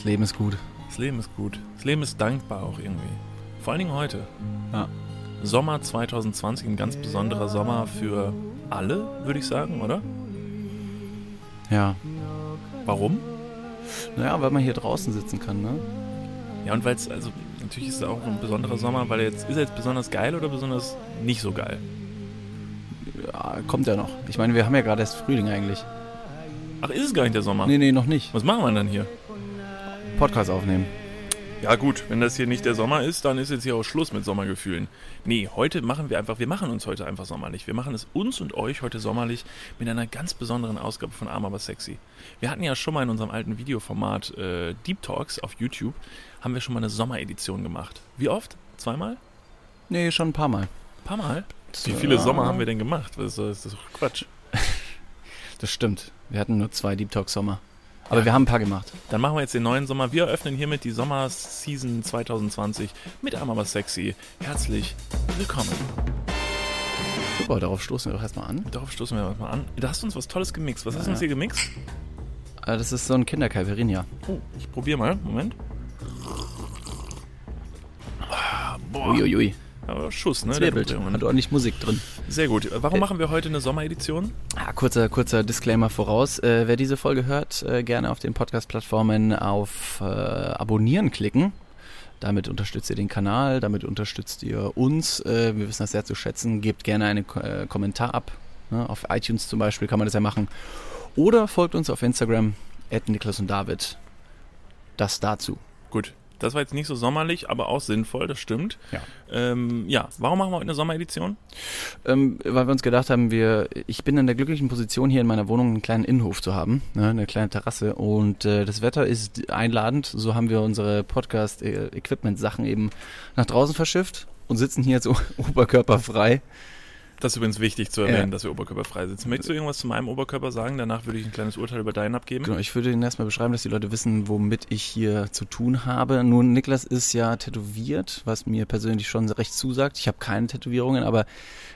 Das Leben ist gut. Das Leben ist gut. Das Leben ist dankbar auch irgendwie. Vor allen Dingen heute. Ja. Sommer 2020, ein ganz besonderer Sommer für alle, würde ich sagen, oder? Ja. Warum? Naja, weil man hier draußen sitzen kann, ne? Ja, und weil es, also natürlich ist es auch ein besonderer Sommer, weil jetzt, ist er jetzt besonders geil oder besonders nicht so geil? Ja, kommt ja noch. Ich meine, wir haben ja gerade erst Frühling eigentlich. Ach, ist es gar nicht der Sommer? Nee, nee, noch nicht. Was machen wir denn hier? Podcast aufnehmen. Ja gut, wenn das hier nicht der Sommer ist, dann ist jetzt hier auch Schluss mit Sommergefühlen. Nee, heute machen wir einfach, wir machen uns heute einfach sommerlich. Wir machen es uns und euch heute sommerlich mit einer ganz besonderen Ausgabe von Arm aber sexy. Wir hatten ja schon mal in unserem alten Videoformat äh, Deep Talks auf YouTube, haben wir schon mal eine Sommeredition gemacht. Wie oft? Zweimal? Nee, schon ein paar Mal. Ein paar Mal? Wie viele Ja. Sommer haben wir denn gemacht? Das ist, das ist doch Quatsch. Das stimmt. Wir hatten nur zwei Deep Talk Sommer. Aber Ja. wir haben ein paar gemacht. Dann machen wir jetzt den neuen Sommer. Wir eröffnen hiermit die Sommerseason 2020 mit Arm aber sexy. Herzlich willkommen. Super, darauf stoßen wir doch erstmal an. Darauf stoßen wir mal an. Da hast du uns was Tolles gemixt. Was hast du Ja. uns hier gemixt? Äh, Das ist so ein Kindercaipirinha. Oh, ich probiere mal. Moment. Ah, Boah, Uiuiui. Aber Schuss, ne? Zwirbelt. Hat ordentlich Musik drin. Sehr gut. Warum Äh, machen wir heute eine Sommeredition? Ah, kurzer, kurzer Disclaimer voraus. Äh, wer diese Folge hört, äh, gerne auf den Podcast-Plattformen auf äh, Abonnieren klicken. Damit unterstützt ihr den Kanal, damit unterstützt ihr uns. Äh, wir wissen das sehr zu schätzen. Gebt gerne einen äh, Kommentar ab. Ne? Auf iTunes zum Beispiel kann man das ja machen. Oder folgt uns auf Instagram, Niklas und David. Das dazu. Gut. Das war jetzt nicht so sommerlich, aber auch sinnvoll, das stimmt. Ja. Ähm, ja, warum machen wir heute eine Sommeredition? Ähm, weil wir uns gedacht haben, wir, ich bin in der glücklichen Position, hier in meiner Wohnung einen kleinen Innenhof zu haben, ne, eine kleine Terrasse und äh, das Wetter ist einladend. So haben wir unsere Podcast-Equipment-Sachen eben nach draußen verschifft und sitzen hier jetzt oberkörperfrei. Das ist übrigens wichtig zu erwähnen, Ja. dass wir oberkörperfrei sitzen. Möchtest du irgendwas zu meinem Oberkörper sagen? Danach würde ich ein kleines Urteil über deinen abgeben. Genau, ich würde Ihnen erstmal beschreiben, dass die Leute wissen, womit ich hier zu tun habe. Nun, Niklas ist ja tätowiert, was mir persönlich schon recht zusagt. Ich habe keine Tätowierungen, aber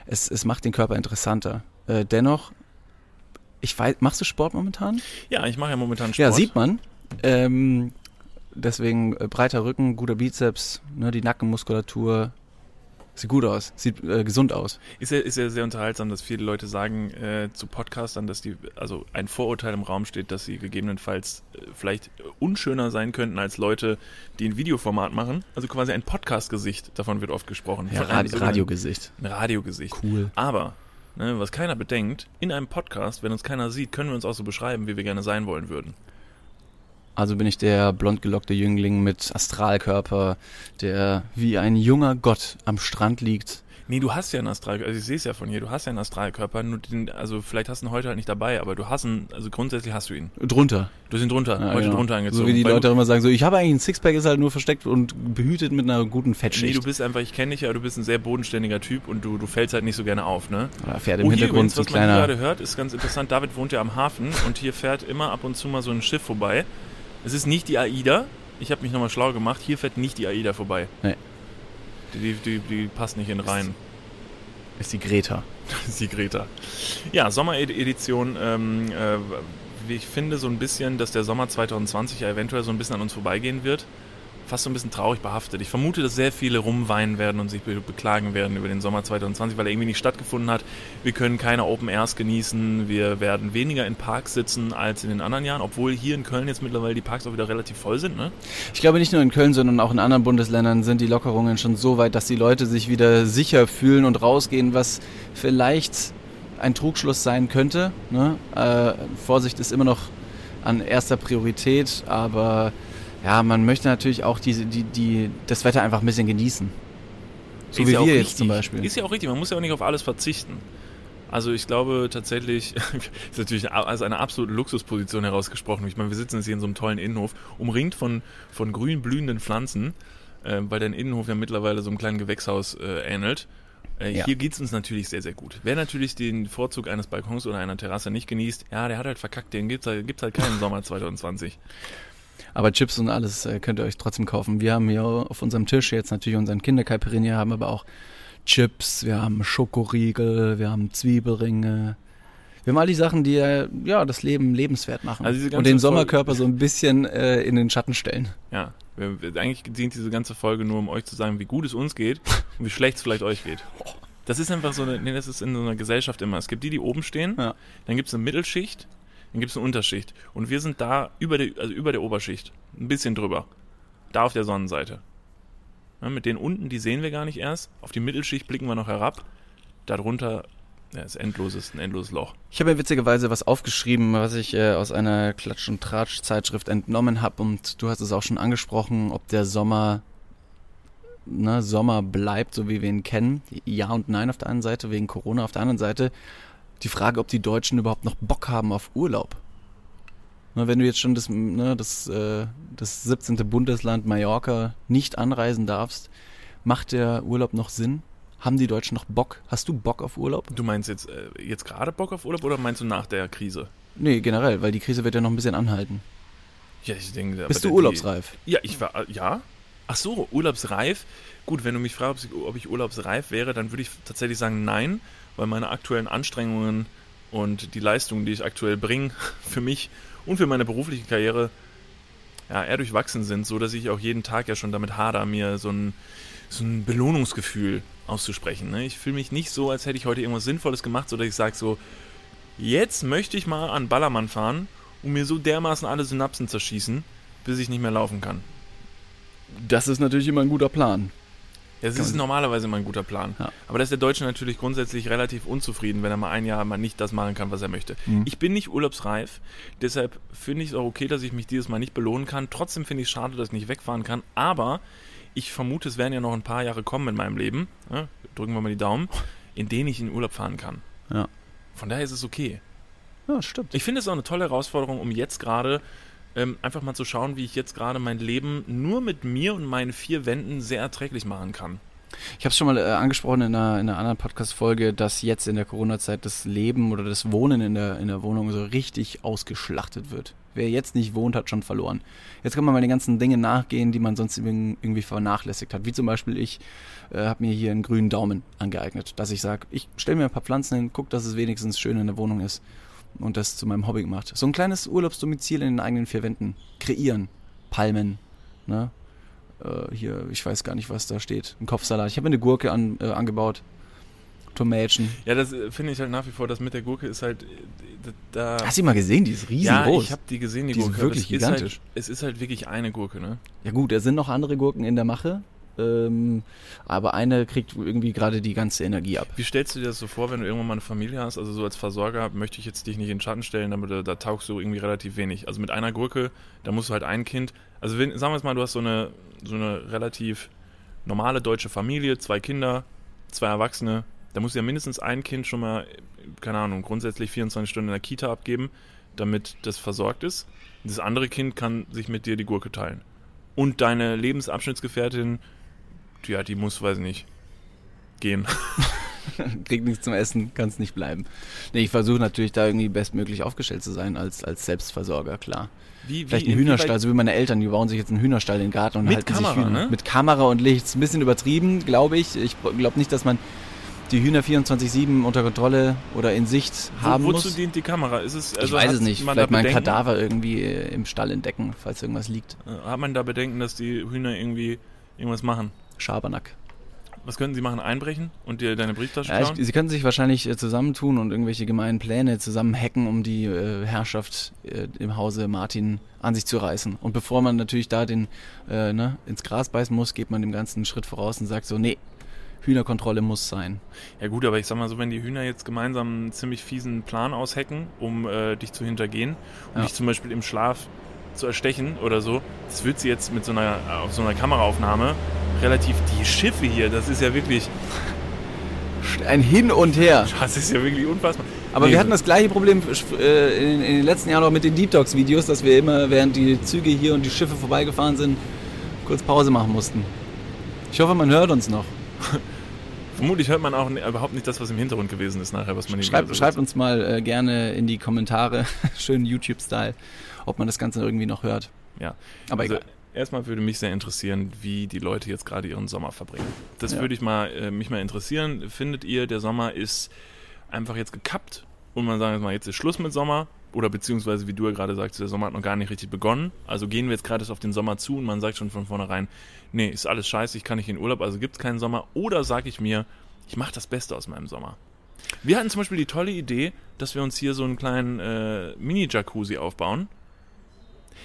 es, es macht den Körper interessanter. Äh, dennoch, ich weiß, machst du Sport momentan? Ja, ich mache ja momentan Sport. Ja, sieht man. Ähm, deswegen äh, breiter Rücken, guter Bizeps, ne, die Nackenmuskulatur. Sieht gut aus, sieht äh, gesund aus. Ist ja, ist ja sehr unterhaltsam, dass viele Leute sagen äh, zu Podcastern, dass die, also ein Vorurteil im Raum steht, dass sie gegebenenfalls äh, vielleicht unschöner sein könnten als Leute, die ein Videoformat machen. Also quasi ein Podcast-Gesicht, davon wird oft gesprochen. Ja, Radi Radiogesicht. Ein Radiogesicht. Cool. Aber, ne, was keiner bedenkt, in einem Podcast, wenn uns keiner sieht, können wir uns auch so beschreiben, wie wir gerne sein wollen würden. Also bin ich der blond gelockte Jüngling mit Astralkörper, der wie ein junger Gott am Strand liegt. Nee, du hast ja einen Astralkörper, also ich sehe es ja von hier, du hast ja einen Astralkörper, nur den, also vielleicht hast du ihn heute halt nicht dabei, aber du hast ihn, also grundsätzlich hast du ihn. Drunter. Du hast ihn drunter, Ja, heute genau. drunter angezogen. So wie die Weil Leute immer sagen, so ich habe eigentlich ein Sixpack, ist halt nur versteckt und behütet mit einer guten Nee, Fettschicht. du bist einfach, ich kenne dich ja, du bist ein sehr bodenständiger Typ und du, du fällst halt nicht so gerne auf, ne? Oder fährt im Oh, Hintergrund übrigens, so ein was man hier kleiner... gerade hört, ist ganz interessant. David wohnt ja am Hafen und hier fährt immer ab und zu mal so ein Schiff vorbei. Es ist nicht die AIDA. Ich habe mich nochmal schlau gemacht. Hier fährt nicht die AIDA vorbei. Nee. Die, die, die, passt nicht in den Rhein. Ist die Greta. Ist die Greta. Ja, Sommeredition. Ähm, äh, ich finde so ein bisschen, dass der Sommer 2020 ja eventuell so ein bisschen an uns vorbeigehen wird. Fast so ein bisschen traurig behaftet. Ich vermute, dass sehr viele rumweinen werden und sich be beklagen werden über den Sommer 2020, weil er irgendwie nicht stattgefunden hat. Wir können keine Open Airs genießen. Wir werden weniger in Parks sitzen als in den anderen Jahren, obwohl hier in Köln jetzt mittlerweile die Parks auch wieder relativ voll sind. Ne? Ich glaube, nicht nur in Köln, sondern auch in anderen Bundesländern sind die Lockerungen schon so weit, dass die Leute sich wieder sicher fühlen und rausgehen, was vielleicht ein Trugschluss sein könnte. Ne? Äh, Vorsicht ist immer noch an erster Priorität, aber ja, man möchte natürlich auch diese, die, die, das Wetter einfach ein bisschen genießen. So Ist wie ja wir jetzt zum Beispiel. Ist ja auch richtig, man muss ja auch nicht auf alles verzichten. Also ich glaube tatsächlich, ist natürlich als eine absolute Luxusposition herausgesprochen. Ich meine, wir sitzen jetzt hier in so einem tollen Innenhof, umringt von, von grün blühenden Pflanzen, äh, weil dein Innenhof ja mittlerweile so einem kleinen Gewächshaus äh, ähnelt. Äh, Ja. Hier geht's uns natürlich sehr, sehr gut. Wer natürlich den Vorzug eines Balkons oder einer Terrasse nicht genießt, ja, der hat halt verkackt, den gibt's halt, gibt's halt keinen Sommer 2020. Aber Chips und alles äh, könnt ihr euch trotzdem kaufen. Wir haben hier auf unserem Tisch jetzt natürlich unseren Kindercaipirinha, haben aber auch Chips, wir haben Schokoriegel, wir haben Zwiebelringe, Wir haben all die Sachen, die äh, ja das Leben lebenswert machen Also und den Folge- Sommerkörper so ein bisschen äh, in den Schatten stellen. Ja, wir, wir, eigentlich dient diese ganze Folge nur, um euch zu sagen, wie gut es uns geht und wie schlecht es vielleicht euch geht. Das ist einfach so eine, nee, das ist in so einer Gesellschaft immer. Es gibt die, die oben stehen, Ja. dann gibt es eine Mittelschicht, dann gibt es eine Unterschicht. Und wir sind da über der, also über der Oberschicht, ein bisschen drüber. Da auf der Sonnenseite. Ja, mit den unten, die sehen wir gar nicht erst. Auf die Mittelschicht blicken wir noch herab. Darunter ja, ist endloses, ein endloses Loch. Ich habe mir witzigerweise was aufgeschrieben, was ich äh, aus einer Klatsch- und Tratsch-Zeitschrift entnommen habe und du hast es auch schon angesprochen, ob der Sommer ne, Sommer bleibt, so wie wir ihn kennen. Ja und nein auf der einen Seite, wegen Corona auf der anderen Seite. Die Frage, ob die Deutschen überhaupt noch Bock haben auf Urlaub. Ne, wenn du jetzt schon das, ne, das, äh, das 17. Bundesland Mallorca nicht anreisen darfst, macht der Urlaub noch Sinn? Haben die Deutschen noch Bock? Hast du Bock auf Urlaub? Du meinst jetzt, äh, jetzt gerade Bock auf Urlaub oder meinst du nach der Krise? Nee, generell, weil die Krise wird ja noch ein bisschen anhalten. Ja, ich denke. Bist du die- urlaubsreif? Ja, ich war, äh, ja. Ach so, urlaubsreif. Gut, wenn du mich fragst, ob ich urlaubsreif wäre, dann würde ich tatsächlich sagen nein, weil meine aktuellen Anstrengungen und die Leistungen, die ich aktuell bringe, für mich und für meine berufliche Karriere, ja, eher durchwachsen sind, so dass ich auch jeden Tag ja schon damit hader, mir so ein, so ein Belohnungsgefühl auszusprechen. Ne? Ich fühle mich nicht so, als hätte ich heute irgendwas Sinnvolles gemacht, so dass ich sage so, jetzt möchte ich mal an Ballermann fahren und mir so dermaßen alle Synapsen zerschießen, bis ich nicht mehr laufen kann. Das ist natürlich immer ein guter Plan. Das ist normalerweise immer ein guter Plan. Ja. Aber da ist der Deutsche natürlich grundsätzlich relativ unzufrieden, wenn er mal ein Jahr mal nicht das machen kann, was er möchte. Mhm. Ich bin nicht urlaubsreif, deshalb finde ich es auch okay, dass ich mich dieses Mal nicht belohnen kann. Trotzdem finde ich es schade, dass ich nicht wegfahren kann. Aber ich vermute, es werden ja noch ein paar Jahre kommen in meinem Leben, ja, drücken wir mal die Daumen, in denen ich in Urlaub fahren kann. Ja. Von daher ist es okay. Ja, stimmt. Ich finde es auch eine tolle Herausforderung, um jetzt gerade ähm, einfach mal zu schauen, wie ich jetzt gerade mein Leben nur mit mir und meinen vier Wänden sehr erträglich machen kann. Ich habe es schon mal äh, angesprochen in einer, in einer anderen Podcast-Folge, dass jetzt in der Corona-Zeit das Leben oder das Wohnen in der, in der Wohnung so richtig ausgeschlachtet wird. Wer jetzt nicht wohnt, hat schon verloren. Jetzt kann man mal den ganzen Dingen nachgehen, die man sonst irg- irgendwie vernachlässigt hat. Wie zum Beispiel ich äh, habe mir hier einen grünen Daumen angeeignet, dass ich sage, ich stelle mir ein paar Pflanzen hin, guck, dass es wenigstens schön in der Wohnung ist und das zu meinem Hobby gemacht. So ein kleines Urlaubsdomizil in den eigenen vier Wänden kreieren. Palmen, ne? äh, hier, ich weiß gar nicht, was da steht. Ein Kopfsalat. Ich habe mir eine Gurke an, äh, angebaut. Tomätchen. Ja, das äh, finde ich halt nach wie vor, das mit der Gurke ist halt, äh, da... Hast du die mal gesehen? Die ist ja, riesengroß. ich habe die gesehen, die, Die ist Gurke. aber wirklich es ist halt, gigantisch. es ist halt wirklich eine Gurke, ne? ja gut, da sind noch andere Gurken in der Mache. Ähm, aber eine kriegt irgendwie gerade die ganze Energie ab. Wie stellst du dir das so vor, wenn du irgendwann mal eine Familie hast? Also so als Versorger möchte ich jetzt dich nicht in den Schatten stellen, aber da, da taugst du irgendwie relativ wenig. Also mit einer Gurke, da musst du halt ein Kind. Also wenn, sagen wir jetzt mal, du hast so eine, so eine relativ normale deutsche Familie, zwei Kinder, zwei Erwachsene. Da musst du ja mindestens ein Kind schon mal, keine Ahnung, grundsätzlich 24 Stunden in der Kita abgeben, damit das versorgt ist. Das andere Kind kann sich mit dir die Gurke teilen. Und deine Lebensabschnittsgefährtin, ja, die muss, weiß ich nicht, gehen. Kriegt nichts zum Essen, kann es nicht bleiben. Nee, ich versuche natürlich da irgendwie bestmöglich aufgestellt zu sein als, als Selbstversorger, klar. Wie, Vielleicht wie, ein inwieweit- Hühnerstall, so wie meine Eltern, die bauen sich jetzt einen Hühnerstall in den Garten und Mit halten Kamera, sich Hühner. ne? Mit Kamera und Licht. Ist ein bisschen übertrieben, glaube ich. Ich glaube nicht, dass man die Hühner 24-7 unter Kontrolle oder in Sicht haben Wo, wozu muss. dient die Kamera? Ist es, also ich weiß es nicht. Man Vielleicht mal ein Kadaver irgendwie äh, im Stall entdecken, falls irgendwas liegt. Äh, Hat man da Bedenken, dass die Hühner irgendwie irgendwas machen? Schabernack. Was könnten sie machen? Einbrechen und dir deine Brieftasche Ja, klauen? ich, sie können sich wahrscheinlich äh, zusammentun und irgendwelche gemeinen Pläne zusammen hacken, um die äh, Herrschaft äh, im Hause Martin an sich zu reißen. Und bevor man natürlich da den äh, ne, ins Gras beißen muss, geht man dem Ganzen einen Schritt voraus und sagt so, nee, Hühnerkontrolle muss sein. Ja gut, aber ich sag mal so, wenn die Hühner jetzt gemeinsam einen ziemlich fiesen Plan aushacken, um äh, dich zu hintergehen und Ja. dich zum Beispiel im Schlaf zu erstechen oder so, das wird sie jetzt mit so einer, auf so einer Kameraaufnahme relativ, die Schiffe hier, das ist ja wirklich, Ein Hin und Her. das ist ja wirklich unfassbar. Aber Nee, wir hatten das gleiche Problem äh, in, den letzten Jahren auch mit den Deep Dogs Videos, dass wir immer, während die Züge hier und die Schiffe vorbeigefahren sind, kurz Pause machen mussten. Ich hoffe, man hört uns noch. Vermutlich hört man auch überhaupt nicht das, was im Hintergrund gewesen ist nachher, was man hier Schreibt, schreibt uns mal äh, gerne in die Kommentare, schön YouTube-Style, ob man das Ganze irgendwie noch hört. Ja. Aber also, egal. Erstmal würde mich sehr interessieren, wie die Leute jetzt gerade ihren Sommer verbringen. Das Ja. würde ich mal, äh, mich mal interessieren. Findet ihr, der Sommer ist einfach jetzt gekappt? und man sagt jetzt mal, jetzt ist Schluss mit Sommer oder beziehungsweise, wie du ja gerade sagst, der Sommer hat noch gar nicht richtig begonnen. Also gehen wir jetzt gerade auf den Sommer zu und man sagt schon von vornherein, nee, ist alles scheiße, ich kann nicht in Urlaub, also gibt es keinen Sommer. Oder sage ich mir, ich mache das Beste aus meinem Sommer. Wir hatten zum Beispiel die tolle Idee, dass wir uns hier so einen kleinen äh, Mini-Jacuzzi aufbauen.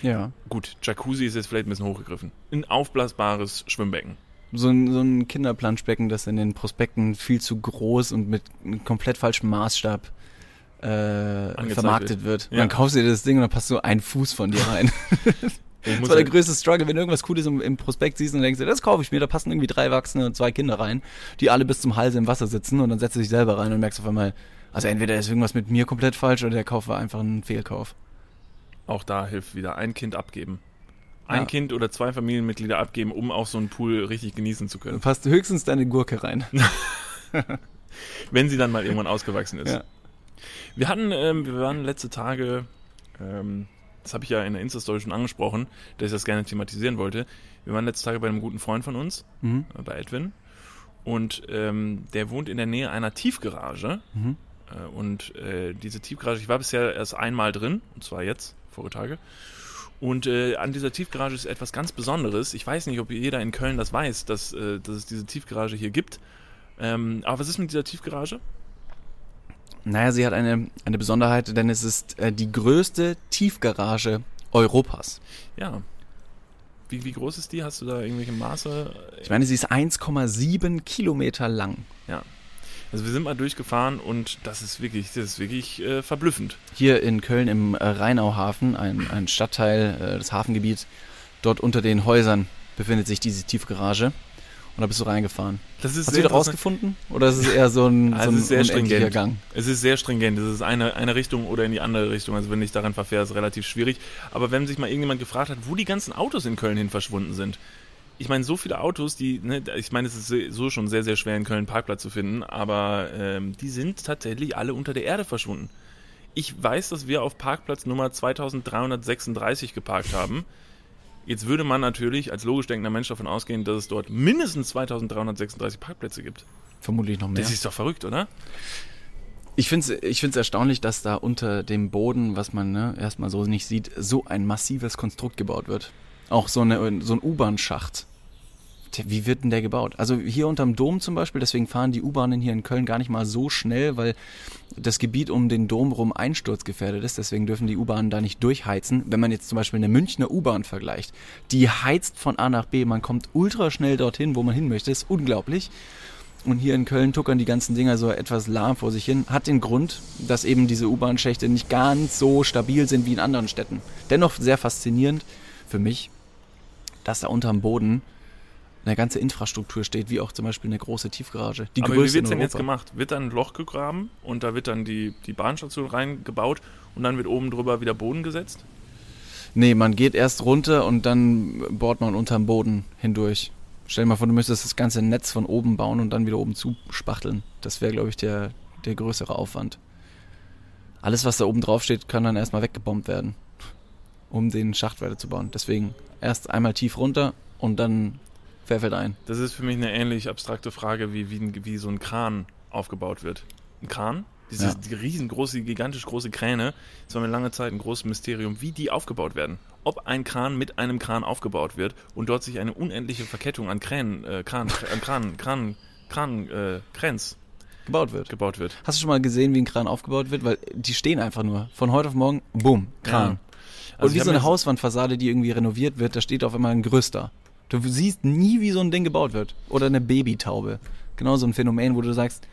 Ja. Gut, Jacuzzi ist jetzt vielleicht ein bisschen hochgegriffen. Ein aufblasbares Schwimmbecken. So ein, so ein Kinderplanschbecken, das in den Prospekten viel zu groß und mit einem komplett falschem Maßstab äh, vermarktet wird. Ja. Dann kaufst du dir das Ding und dann passt so ein Fuß von dir rein. Das war der ja- größte Struggle, wenn du irgendwas Cooles im, im Prospekt siehst und denkst, dir, das kaufe ich mir, da passen irgendwie drei Erwachsene und zwei Kinder rein, die alle bis zum Hals im Wasser sitzen und dann setzt du dich selber rein und merkst auf einmal, also entweder ist irgendwas mit mir komplett falsch oder der Kauf war einfach ein Fehlkauf. Auch da hilft wieder ein Kind abgeben. Ein Ja. Kind oder zwei Familienmitglieder abgeben, um auch so einen Pool richtig genießen zu Du können. passt höchstens deine Gurke rein. Wenn sie dann mal irgendwann ausgewachsen ist. Ja. Wir hatten, ähm, wir waren letzte Tage, ähm, das habe ich ja in der Insta-Story schon angesprochen, dass ich das gerne thematisieren wollte. Wir waren letzte Tage bei einem guten Freund von uns, Mhm. äh, bei Edwin. Und ähm, der wohnt in der Nähe einer Tiefgarage. Mhm. Äh, und äh, diese Tiefgarage, ich war bisher erst einmal drin, und zwar jetzt, vorige Tage. Und äh, an dieser Tiefgarage ist etwas ganz Besonderes. Ich weiß nicht, ob jeder in Köln das weiß, dass, äh, dass es diese Tiefgarage hier gibt. Ähm, aber was ist mit dieser Tiefgarage? Naja, sie hat eine, eine Besonderheit, denn es ist äh, die größte Tiefgarage Europas. Ja. Wie, wie groß ist die? Hast du da irgendwelche Maße? Ich meine, sie ist 1,7 Kilometer lang. Ja. Also wir sind mal durchgefahren und das ist wirklich, das ist wirklich äh, verblüffend. Hier in Köln im äh, Rheinauhafen, ein, ein Stadtteil, äh, das Hafengebiet, dort unter den Häusern befindet sich diese Tiefgarage. Und da bist du reingefahren. Das ist Hast du interessant. rausgefunden? Oder ist es eher so ein, Also so ein sehr stringent. Gang? Es ist sehr stringent. Es ist eine, eine Richtung oder in die andere Richtung. Also wenn ich daran verfähre, ist es relativ schwierig. Aber wenn sich mal irgendjemand gefragt hat, wo die ganzen Autos in Köln hin verschwunden sind. Ich meine, so viele Autos, die, ne, ich meine, es ist so schon sehr, sehr schwer in Köln einen Parkplatz zu finden, aber ähm, die sind tatsächlich alle unter der Erde verschwunden. Ich weiß, dass wir auf Parkplatz Nummer 2336 geparkt haben. Jetzt würde man natürlich als logisch denkender Mensch davon ausgehen, dass es dort mindestens 2336 Parkplätze gibt. Vermutlich noch mehr. Das ist doch verrückt, oder? Ich finde es ich find's erstaunlich, dass da unter dem Boden, was man ne, erstmal so nicht sieht, so ein massives Konstrukt gebaut wird. Auch so, eine, so ein U-Bahn-Schacht. Wie wird denn der gebaut? Also hier unterm Dom zum Beispiel, deswegen fahren die U-Bahnen hier in Köln gar nicht mal so schnell, weil das Gebiet um den Dom rum einsturzgefährdet ist. Deswegen dürfen die U-Bahnen da nicht durchheizen. Wenn man jetzt zum Beispiel eine Münchner U-Bahn vergleicht, die heizt von A nach B, man kommt ultra schnell dorthin, wo man hin möchte, ist unglaublich. Und hier in Köln tuckern die ganzen Dinger so etwas lahm vor sich hin. Hat den Grund, dass eben diese U-Bahn-Schächte nicht ganz so stabil sind wie in anderen Städten. Dennoch sehr faszinierend für mich, dass da unterm Boden eine ganze Infrastruktur steht, wie auch zum Beispiel eine große Tiefgarage. Die Aber wie wird es denn jetzt gemacht? Wird dann ein Loch gegraben und da wird dann die, die Bahnstation reingebaut und dann wird oben drüber wieder Boden gesetzt? Nee, man geht erst runter und dann bohrt man unterm Boden hindurch. Stell dir mal vor, du müsstest das ganze Netz von oben bauen und dann wieder oben zuspachteln. Das wäre, glaube ich, der, der größere Aufwand. Alles, was da oben drauf steht, kann dann erstmal weggebombt werden, um den Schacht weiterzubauen. Deswegen erst einmal tief runter und dann Pfeffer ein. Das ist für mich eine ähnlich abstrakte Frage, wie, wie, wie so ein Kran aufgebaut wird. Ein Kran? Diese Ja. die riesengroße, gigantisch große Kräne, das war mir lange Zeit ein großes Mysterium, wie die aufgebaut werden. Ob ein Kran mit einem Kran aufgebaut wird und dort sich eine unendliche Verkettung an Kränen, äh, Kran, an Kran, Kran, Kran, äh, Krans Gebaut wird. gebaut wird. Hast du schon mal gesehen, wie ein Kran aufgebaut wird? Weil die stehen einfach nur. Von heute auf morgen, bumm, Kran. Also und wie so eine Hauswandfassade, die irgendwie renoviert wird, da steht auf einmal ein Gerüster. Du siehst nie, wie so ein Ding gebaut wird. Oder eine Babytaube. Genau so ein Phänomen, wo du sagst,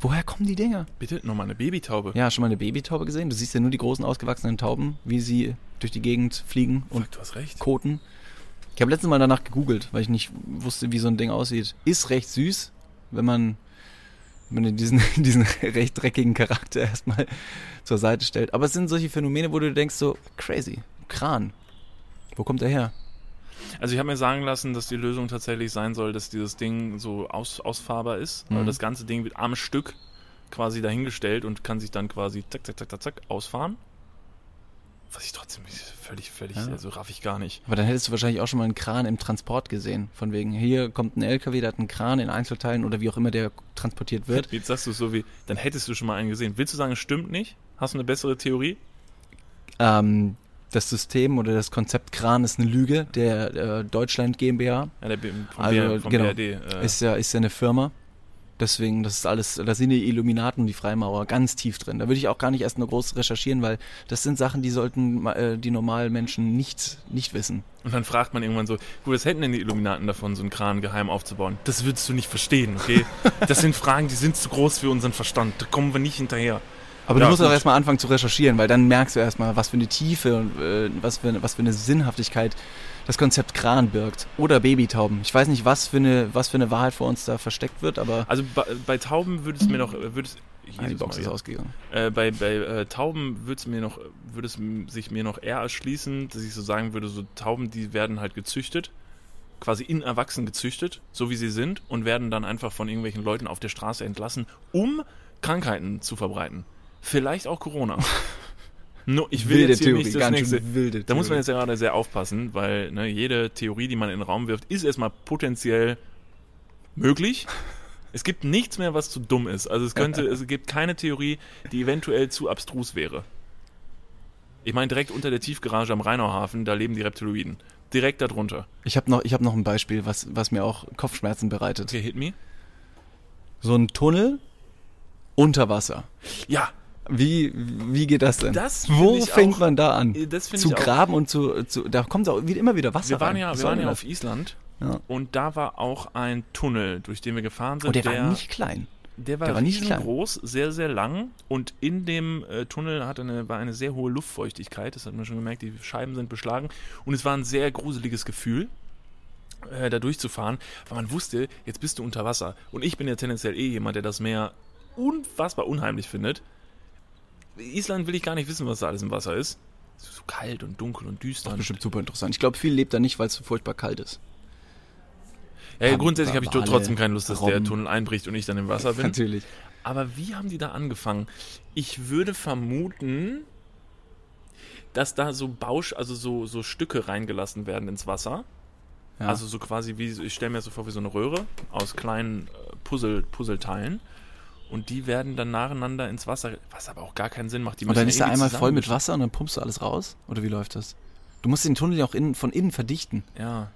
woher kommen die Dinger? Bitte, nochmal eine Babytaube. Ja, schon mal eine Babytaube gesehen? Du siehst ja nur die großen ausgewachsenen Tauben, wie sie durch die Gegend fliegen und Fuck, du hast recht. koten. Ich habe letztes Mal danach gegoogelt, weil ich nicht wusste, wie so ein Ding aussieht. Ist recht süß, wenn man, wenn man diesen, diesen recht dreckigen Charakter erstmal zur Seite stellt. Aber es sind solche Phänomene, wo du denkst so, crazy, Kran. Wo kommt der her? Also ich habe mir sagen lassen, dass die Lösung tatsächlich sein soll, dass dieses Ding so aus, ausfahrbar ist. Mhm. Also das ganze Ding wird am Stück quasi dahingestellt und kann sich dann quasi zack, zack, zack, zack, zack ausfahren. Was ich trotzdem völlig, völlig, Ja. also raff ich gar nicht. Aber dann hättest du wahrscheinlich auch schon mal einen Kran im Transport gesehen. Von wegen, hier kommt ein LKW, der hat einen Kran in Einzelteilen oder wie auch immer der transportiert wird. Jetzt sagst du so wie, dann hättest du schon mal einen gesehen. Willst du sagen, es stimmt nicht? Hast du eine bessere Theorie? Ähm, das System oder das Konzept Kran ist eine Lüge der äh, Deutschland GmbH. Ja, der B vom, Also, BR, vom genau. BRD. Äh, Ist ja, ist ja eine Firma. Deswegen, das ist alles, da sind die Illuminaten und die Freimaurer ganz tief drin. Da würde ich auch gar nicht erst nur groß recherchieren, weil das sind Sachen, die sollten äh, die normalen Menschen nicht, nicht wissen. und dann fragt man irgendwann so, gut, was hätten denn die Illuminaten davon, so einen Kran geheim aufzubauen? Das würdest du nicht verstehen, okay? Das sind Fragen, die sind zu groß für unseren Verstand. Da kommen wir nicht hinterher. Aber Ja, du musst gut. auch erstmal anfangen zu recherchieren, weil dann merkst du erstmal, was für eine Tiefe und äh, was, für eine, was für eine Sinnhaftigkeit das Konzept Kran birgt. Oder Babytauben. Ich weiß nicht, was für eine, was für eine Wahrheit vor uns da versteckt wird, aber Also bei, bei Tauben würde es mir noch, würde es, ah, die Box ist ausgegangen. Äh, bei bei äh, Tauben würde es mir noch, würde es m- sich mir noch eher erschließen, dass ich so sagen würde, so Tauben, die werden halt gezüchtet, quasi in Erwachsenen gezüchtet, so wie sie sind, und werden dann einfach von irgendwelchen Leuten auf der Straße entlassen, um Krankheiten zu verbreiten. Vielleicht auch Corona. no, ich will jetzt hier nicht das ganz nächste. wilde Da muss man Theorie. jetzt ja gerade sehr aufpassen, weil ne, jede Theorie, die man in den Raum wirft, ist erstmal potenziell möglich. Es gibt nichts mehr, was zu dumm ist. Also es könnte, es gibt keine Theorie, die eventuell zu abstrus wäre. Ich meine, direkt unter der Tiefgarage am Rheinauhafen, da leben die Reptiloiden. Direkt darunter. Ich habe noch, ich hab noch ein Beispiel, was, was mir auch Kopfschmerzen bereitet. Okay, hit me. So ein Tunnel unter Wasser. Ja, Wie, wie geht das denn? Das Wo fängt auch- man da an? Zu ich auch. graben und zu, zu da kommt auch immer wieder Wasser Wir waren rein. ja, wir waren ja auf Island Ja. und da war auch ein Tunnel, durch den wir gefahren sind. Und der, war nicht klein. Der war, Der war nicht klein. riesengroß, sehr, sehr lang und in dem äh, Tunnel hatte eine, war eine sehr hohe Luftfeuchtigkeit, das hat man schon gemerkt, die Scheiben sind beschlagen und es war ein sehr gruseliges Gefühl, äh, da durchzufahren, weil man wusste, jetzt bist du unter Wasser und ich bin ja tendenziell eh jemand, der das Meer unfassbar unheimlich findet. Island will ich gar nicht wissen, was da alles im Wasser ist. Ist so kalt und dunkel und düster. Das ist bestimmt super interessant. Ich glaube, viel lebt da nicht, weil es so furchtbar kalt ist. Ja, Wal- grundsätzlich habe ich trotzdem keine Lust, dass der Robben. Tunnel einbricht und ich dann im Wasser bin. Natürlich. Aber wie haben die da angefangen? Ich würde vermuten, dass da so Bausch, also so, so Stücke reingelassen werden ins Wasser. Ja. Also so quasi wie, ich stelle mir das so vor wie so eine Röhre aus kleinen äh, Puzzle, Puzzleteilen. Und die werden dann nacheinander ins Wasser, was aber auch gar keinen Sinn macht. Die und dann ist er einmal voll mit. Wasser und dann pumpst du alles raus? Oder wie läuft das? Du musst den Tunnel ja auch innen, von innen verdichten. Ja.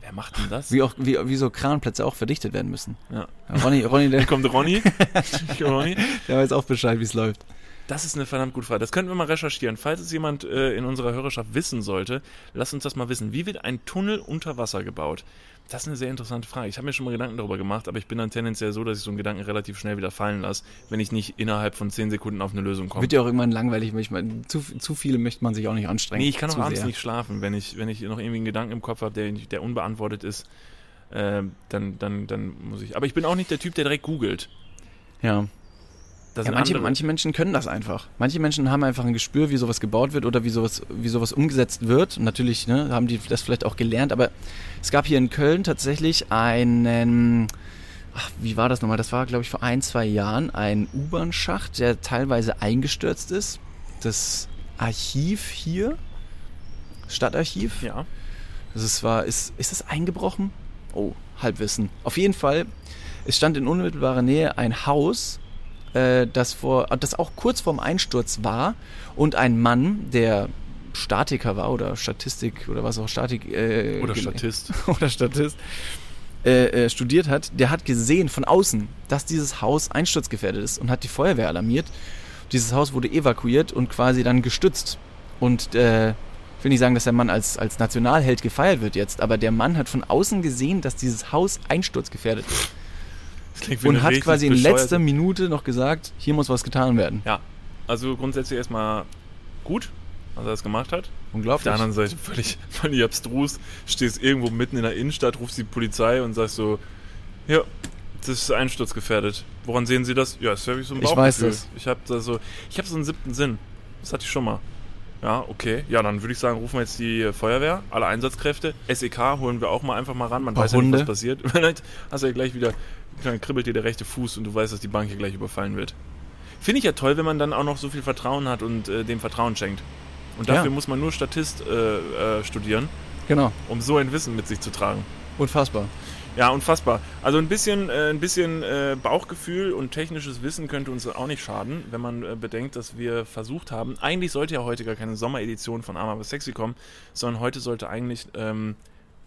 Wer macht denn das? Wie auch wie, wie so Kranplätze auch verdichtet werden müssen. Ja. Ja, Ronny, Ronny, der, Hier kommt Ronny. Ronny. der weiß auch Bescheid, wie es läuft. Das ist eine verdammt gute Frage. Das könnten wir mal recherchieren. Falls es jemand äh, in unserer Hörerschaft wissen sollte, lasst uns das mal wissen. Wie wird ein Tunnel unter Wasser gebaut? Das ist eine sehr interessante Frage. Ich habe mir schon mal Gedanken darüber gemacht, aber ich bin dann tendenziell so, dass ich so einen Gedanken relativ schnell wieder fallen lasse, wenn ich nicht innerhalb von 10 Sekunden auf eine Lösung komme. Wird ja auch irgendwann langweilig, weil ich meine, zu, zu viele möchte man sich auch nicht anstrengen. Nee, ich kann auch abends sehr. nicht schlafen, wenn ich, wenn ich noch irgendwie einen Gedanken im Kopf habe, der, der unbeantwortet ist. Äh, dann, dann, dann muss ich. Aber ich bin auch nicht der Typ, der direkt googelt. Ja. Ja manche, manche Menschen können das einfach. Manche Menschen haben einfach ein Gespür, wie sowas gebaut wird oder wie sowas, wie sowas umgesetzt wird. Und natürlich ne, haben die das vielleicht auch gelernt, aber es gab hier in Köln tatsächlich einen, ach, wie war das nochmal? Das war, glaube ich, vor ein, zwei Jahren ein U-Bahn-Schacht, der teilweise eingestürzt ist. Das Archiv hier, Stadtarchiv, Ja. das ist, war, ist, ist das eingebrochen? Oh, Halbwissen. Auf jeden Fall, es stand in unmittelbarer Nähe ein Haus, äh, das, vor, das auch kurz vorm Einsturz war und ein Mann, der Statiker war oder Statistik oder was auch Statik äh, Oder Statist. oder Statist äh, äh, studiert hat, der hat gesehen von außen, dass dieses Haus einsturzgefährdet ist und hat die Feuerwehr alarmiert. Dieses Haus wurde evakuiert und quasi dann gestützt. Und äh, ich will nicht sagen, dass der Mann als, als Nationalheld gefeiert wird jetzt, aber der Mann hat von außen gesehen, dass dieses Haus einsturzgefährdet ist. Wie Und hat quasi in letzter Minute noch gesagt, hier muss was getan werden. Ja, also grundsätzlich erstmal gut, was er das gemacht hat. Auf Unglaublich. der anderen Seite völlig, völlig abstrus. Stehst irgendwo mitten in der Innenstadt, rufst die Polizei und sagst so, ja, das ist einsturzgefährdet. Woran sehen Sie das? Ja, das habe ich so ein Ich Bauchgefühl. weiß das. Ich habe da so, ich habe so einen siebten Sinn. Das hatte ich schon mal. Ja, okay. Ja, dann würde ich sagen, rufen wir jetzt die äh, Feuerwehr, alle Einsatzkräfte. SEK holen wir auch mal einfach mal ran. Man Paar weiß ja nicht, was passiert. Vielleicht hast du ja gleich wieder, dann kribbelt dir der rechte Fuß und du weißt, dass die Bank hier gleich überfallen wird. Finde ich ja toll, wenn man dann auch noch so viel Vertrauen hat und äh, dem Vertrauen schenkt. Und dafür Ja. muss man nur Statist äh, äh, studieren, Genau. um so ein Wissen mit sich zu tragen. Unfassbar. Ja, unfassbar. Also ein bisschen, äh, ein bisschen äh, Bauchgefühl und technisches Wissen könnte uns auch nicht schaden, wenn man äh, bedenkt, dass wir versucht haben. Eigentlich sollte ja heute gar keine Sommeredition von Arm aber sexy kommen, sondern heute sollte eigentlich ähm,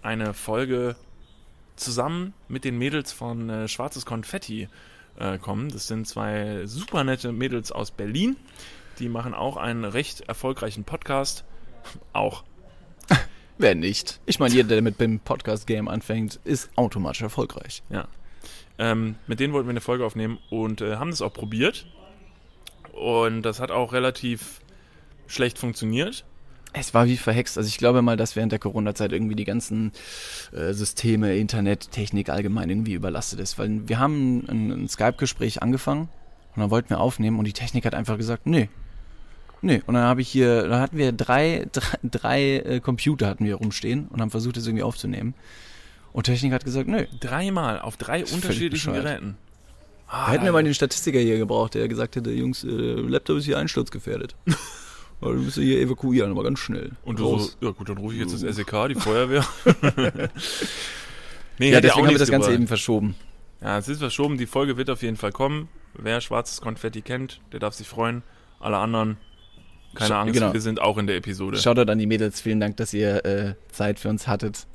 eine Folge zusammen mit den Mädels von äh, Schwarzes Konfetti äh, kommen. Das sind zwei super nette Mädels aus Berlin. Die machen auch einen recht erfolgreichen Podcast. Auch Wer nicht? Ich meine, jeder, der mit dem Podcast-Game anfängt, ist automatisch erfolgreich. Ja. Ähm, mit denen wollten wir eine Folge aufnehmen und äh, haben das auch probiert. Und das hat auch relativ schlecht funktioniert. Es war wie verhext. Also ich glaube mal, dass während der Corona-Zeit irgendwie die ganzen äh, Systeme, Internet, Technik allgemein irgendwie überlastet ist. Weil wir haben ein, ein Skype-Gespräch angefangen und dann wollten wir aufnehmen und die Technik hat einfach gesagt, nee, Nee, und dann habe ich hier, da hatten wir drei, drei, drei äh, Computer hatten wir rumstehen und haben versucht, das irgendwie aufzunehmen. Und Technik hat gesagt, nö. Dreimal auf drei unterschiedlichen Geräten. Ah, da hätten wir mal den Statistiker hier gebraucht, der gesagt hätte, Jungs, äh, Laptop ist hier einsturzgefährdet. Weil du musst hier evakuieren, aber ganz schnell. Und du so, ja gut, dann rufe ich jetzt das SEK, die Feuerwehr. nee, ja, deswegen haben wir das Ganze eben verschoben. Ja, es ist verschoben, die Folge wird auf jeden Fall kommen. Wer schwarzes Konfetti kennt, der darf sich freuen. Alle anderen keine Angst, genau. wir sind auch in der Episode. Shoutout an die Mädels, vielen Dank, dass ihr äh, Zeit für uns hattet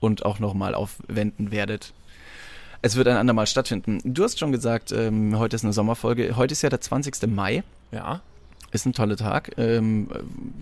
und auch nochmal aufwenden werdet. Es wird ein andermal stattfinden. Du hast schon gesagt, ähm, heute ist eine Sommerfolge. Heute ist ja der 20. Mai. Ja. Ist ein toller Tag. Ähm,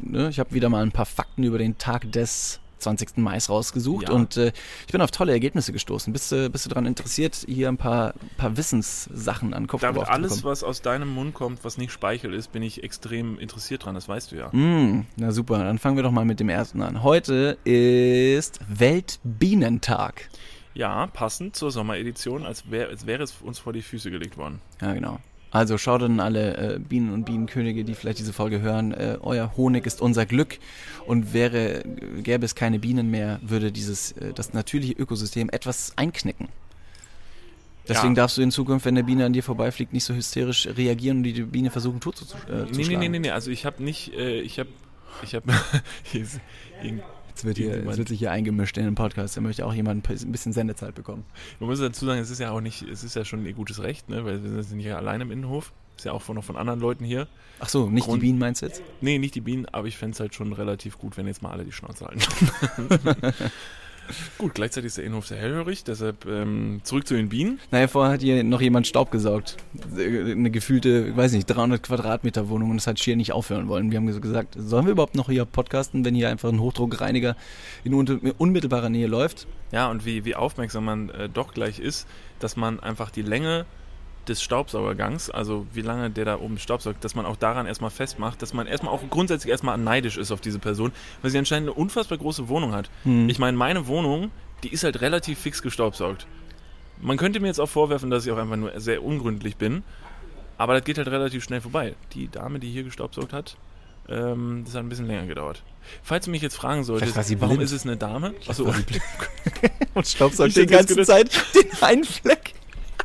ne, ich habe wieder mal ein paar Fakten über den Tag des 20. Mai rausgesucht ja. und äh, ich bin auf tolle Ergebnisse gestoßen. Bist du, bist du daran interessiert, hier ein paar, paar Wissenssachen an Kopf David, alles, was aus deinem Mund kommt, was nicht Speichel ist, bin ich extrem interessiert dran, das weißt du ja. Mm, na super, dann fangen wir doch mal mit dem ersten an. Heute ist Weltbienentag. Ja, passend zur Sommeredition, als, wär, als wäre es uns vor die Füße gelegt worden. Ja, genau. Also schaut an alle äh, Bienen und Bienenkönige, die vielleicht diese Folge hören. Äh, euer Honig ist unser Glück. Und wäre, gäbe es keine Bienen mehr, würde dieses, äh, das natürliche Ökosystem etwas einknicken. Deswegen ja. darfst du in Zukunft, wenn eine Biene an dir vorbeifliegt, nicht so hysterisch reagieren und die Biene versuchen tot zu, äh, nee, zu nee, nee, nee, nee, also ich habe nicht, äh, ich habe, ich habe, Jetzt wird, hier, jetzt wird sich hier eingemischt in den Podcast. Da möchte auch jemand ein bisschen Sendezeit bekommen. Man muss dazu sagen, es ist ja auch nicht, es ist ja schon ihr gutes Recht, ne? weil wir sind nicht allein im Innenhof. Ist ja auch von, noch von anderen Leuten hier. Ach so, nicht Grund, die Bienen meinst du jetzt? Nee, nicht die Bienen, aber ich fände es halt schon relativ gut, wenn jetzt mal alle die Schnauze halten. Gut, gleichzeitig ist der Innenhof sehr hellhörig, deshalb ähm, zurück zu den Bienen. Naja, vorher hat hier noch jemand Staub gesaugt. Eine gefühlte, weiß nicht, 300 Quadratmeter Wohnung und das hat schier nicht aufhören wollen. Wir haben gesagt, sollen wir überhaupt noch hier podcasten, wenn hier einfach ein Hochdruckreiniger in unmittelbarer Nähe läuft? Ja, und wie, wie aufmerksam man äh, doch gleich ist, dass man einfach die Länge des Staubsaugergangs, also wie lange der da oben staubsaugt, dass man auch daran erstmal festmacht, dass man erstmal auch grundsätzlich erstmal neidisch ist auf diese Person, weil sie anscheinend eine unfassbar große Wohnung hat. Hm. Ich meine, meine Wohnung, die ist halt relativ fix gestaubsaugt. Man könnte mir jetzt auch vorwerfen, dass ich auch einfach nur sehr ungründlich bin, aber das geht halt relativ schnell vorbei. Die Dame, die hier gestaubsaugt hat, ähm, das hat ein bisschen länger gedauert. Falls du mich jetzt fragen solltest, warum ist es eine Dame? Achso. Und staubsaugt die ganze Zeit den einen Fleck.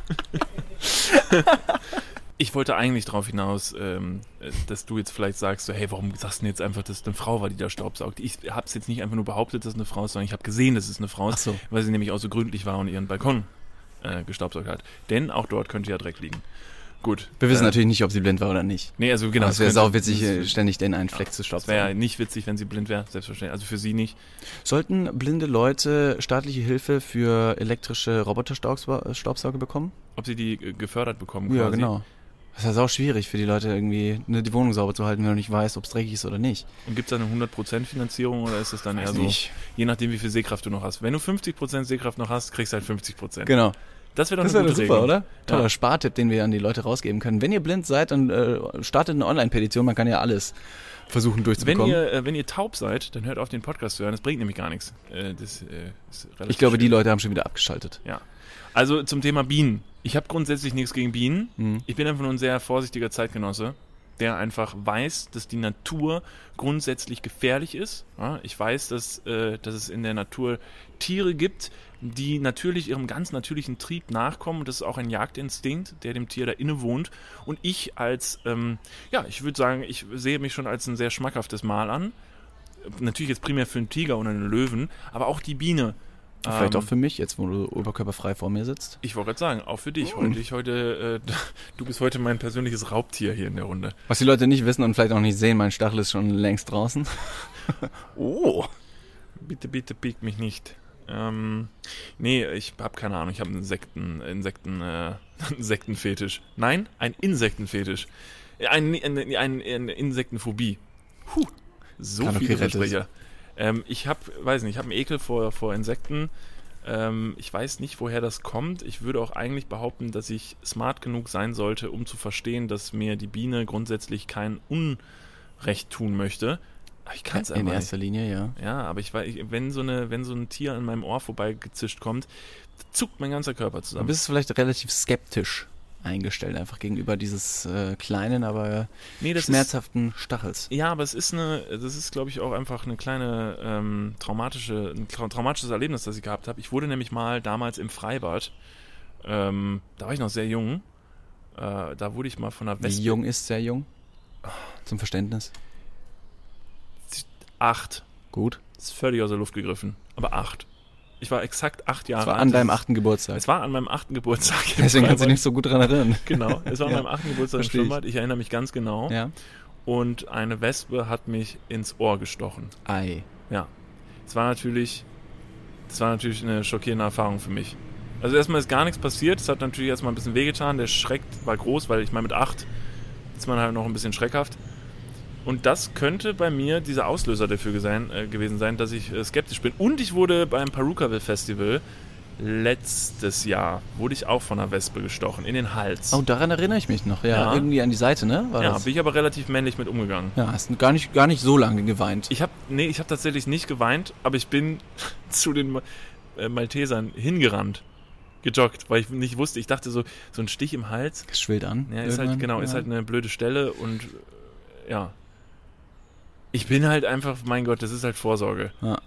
ich wollte eigentlich darauf hinaus, ähm, dass du jetzt vielleicht sagst, so, hey, warum sagst du denn jetzt einfach, dass es eine Frau war, die da staubsaugt? Ich habe es jetzt nicht einfach nur behauptet, dass es eine Frau ist, sondern ich habe gesehen, dass es eine Frau ist, so. weil sie nämlich auch so gründlich war und ihren Balkon äh, gestaubsaugt hat. Denn auch dort könnte ja Dreck liegen. Gut. Wir wissen äh, natürlich nicht, ob sie blind war oder nicht. Nee, also genau. es wäre sau witzig, ständig den einen Fleck ja, zu stopfen. wäre ja nicht witzig, wenn sie blind wäre, selbstverständlich. Also für sie nicht. Sollten blinde Leute staatliche Hilfe für elektrische Roboterstaubsauger bekommen? Ob sie die gefördert bekommen quasi? Ja, genau. Das ist auch schwierig für die Leute irgendwie, ne, die Wohnung sauber zu halten, wenn du nicht weißt, ob es dreckig ist oder nicht. Und gibt es da eine 100% Finanzierung oder ist es dann Weiß eher so, je nachdem, wie viel Sehkraft du noch hast? Wenn du 50% Sehkraft noch hast, kriegst du halt 50%. Genau. Das wäre doch das eine gute super, Regelung. oder? Toller ja. Spartipp, den wir an die Leute rausgeben können. Wenn ihr blind seid, dann äh, startet eine Online-Petition. Man kann ja alles versuchen durchzubekommen. Wenn ihr, äh, wenn ihr taub seid, dann hört auf den Podcast zu hören. Das bringt nämlich gar nichts. Äh, das, äh, ich glaube, schwierig. die Leute haben schon wieder abgeschaltet. Ja. Also zum Thema Bienen. Ich habe grundsätzlich nichts gegen Bienen. Mhm. Ich bin einfach nur ein sehr vorsichtiger Zeitgenosse der einfach weiß, dass die Natur grundsätzlich gefährlich ist. Ja, ich weiß, dass, äh, dass es in der Natur Tiere gibt, die natürlich ihrem ganz natürlichen Trieb nachkommen. Und das ist auch ein Jagdinstinkt, der dem Tier da innewohnt. Und ich als, ähm, ja, ich würde sagen, ich sehe mich schon als ein sehr schmackhaftes Mal an. Natürlich jetzt primär für einen Tiger oder einen Löwen, aber auch die Biene Vielleicht Ähm, auch für mich, jetzt wo du oberkörperfrei vor mir sitzt. Ich wollte gerade sagen, auch für dich. Heute, ich heute, äh, du bist heute mein persönliches Raubtier hier in der Runde. Was die Leute nicht wissen und vielleicht auch nicht sehen, mein Stachel ist schon längst draußen. oh. Bitte, bitte piek mich nicht. Ähm, nee, ich habe keine Ahnung. Ich habe einen Insekten, Insekten, äh, Insektenfetisch. Nein, ein Insektenfetisch. Ein, ein, ein, eine Insektenphobie. Puh, so Kann viele. Versprecher. Ähm, ich habe, weiß nicht, ich habe einen Ekel vor, vor Insekten. Ähm, ich weiß nicht, woher das kommt. Ich würde auch eigentlich behaupten, dass ich smart genug sein sollte, um zu verstehen, dass mir die Biene grundsätzlich kein Unrecht tun möchte. Aber ich kann es In einfach nicht. erster Linie, ja. Ja, aber ich weiß, wenn so eine, wenn so ein Tier an meinem Ohr vorbeigezischt kommt, zuckt mein ganzer Körper Du zusammen. bist vielleicht relativ skeptisch eingestellt, einfach gegenüber dieses äh, kleinen, aber nee, schmerzhaften Stachels. Ist, ja, aber es ist eine, das ist, glaube ich, auch einfach eine kleine ähm, traumatische, ein trau- traumatisches Erlebnis, das ich gehabt habe. Ich wurde nämlich mal damals im Freibad, ähm, da war ich noch sehr jung, äh, da wurde ich mal von einer Wie Wespe jung ist sehr jung? Zum Verständnis. acht. Gut. Ist völlig aus der Luft gegriffen. Aber acht. Ich war exakt acht Jahre Das war alt. an deinem achten Geburtstag. Es war an meinem achten Geburtstag. Deswegen kannst du dich nicht so gut dran erinnern. Genau, es war an Ja, meinem achten Geburtstag im verstehe ich. Schwimmbad. Ich erinnere mich ganz genau. Ja. Und eine Wespe hat mich ins Ohr gestochen. Ei. Ja. Es war natürlich, das war natürlich eine schockierende Erfahrung für mich. Also erstmal ist gar nichts passiert. Es hat natürlich erstmal ein bisschen wehgetan. Der Schreck war groß, weil ich meine, mit acht ist man halt noch ein bisschen schreckhaft. Und das könnte bei mir dieser Auslöser dafür sein, äh, gewesen sein, dass ich äh, skeptisch bin. Und ich wurde beim Perukaville Festival letztes Jahr, wurde ich auch von einer Wespe gestochen, in den Hals. Oh, daran erinnere ich mich noch. Ja, Ja. irgendwie an die Seite, ne? War ja, das? bin ich aber relativ männlich mit umgegangen. Ja, hast gar nicht, gar nicht so lange geweint. Ich habe nee, ich habe tatsächlich nicht geweint, aber ich bin zu den äh, Maltesern hingerannt, gejoggt, weil ich nicht wusste. Ich dachte so, so ein Stich im Hals, Es schwillt an. ja, ist halt genau, ist Ja. halt eine blöde Stelle und äh, ja. Ich bin halt einfach, mein Gott, das ist halt Vorsorge. Ja.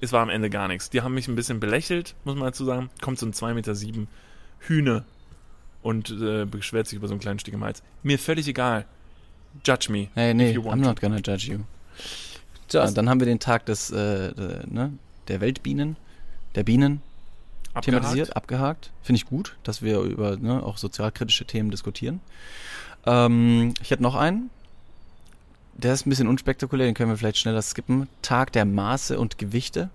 Es war am Ende gar nichts. Die haben mich ein bisschen belächelt, muss man dazu sagen. Kommt so ein 2,7 Meter sieben Hühne und äh, beschwert sich über so einen kleinen Stich im Hals. Mir völlig egal. Judge me. Hey, nee, if you I'm not gonna judge you. So, Was? dann haben wir den Tag des, äh, der, ne, der Weltbienen, der Bienen Abgehakt. thematisiert, abgehakt. Finde ich gut, dass wir über ne, auch sozialkritische Themen diskutieren. Ähm, ich hätte noch einen. Der ist ein bisschen unspektakulär, den können wir vielleicht schneller skippen. Tag der Maße und Gewichte.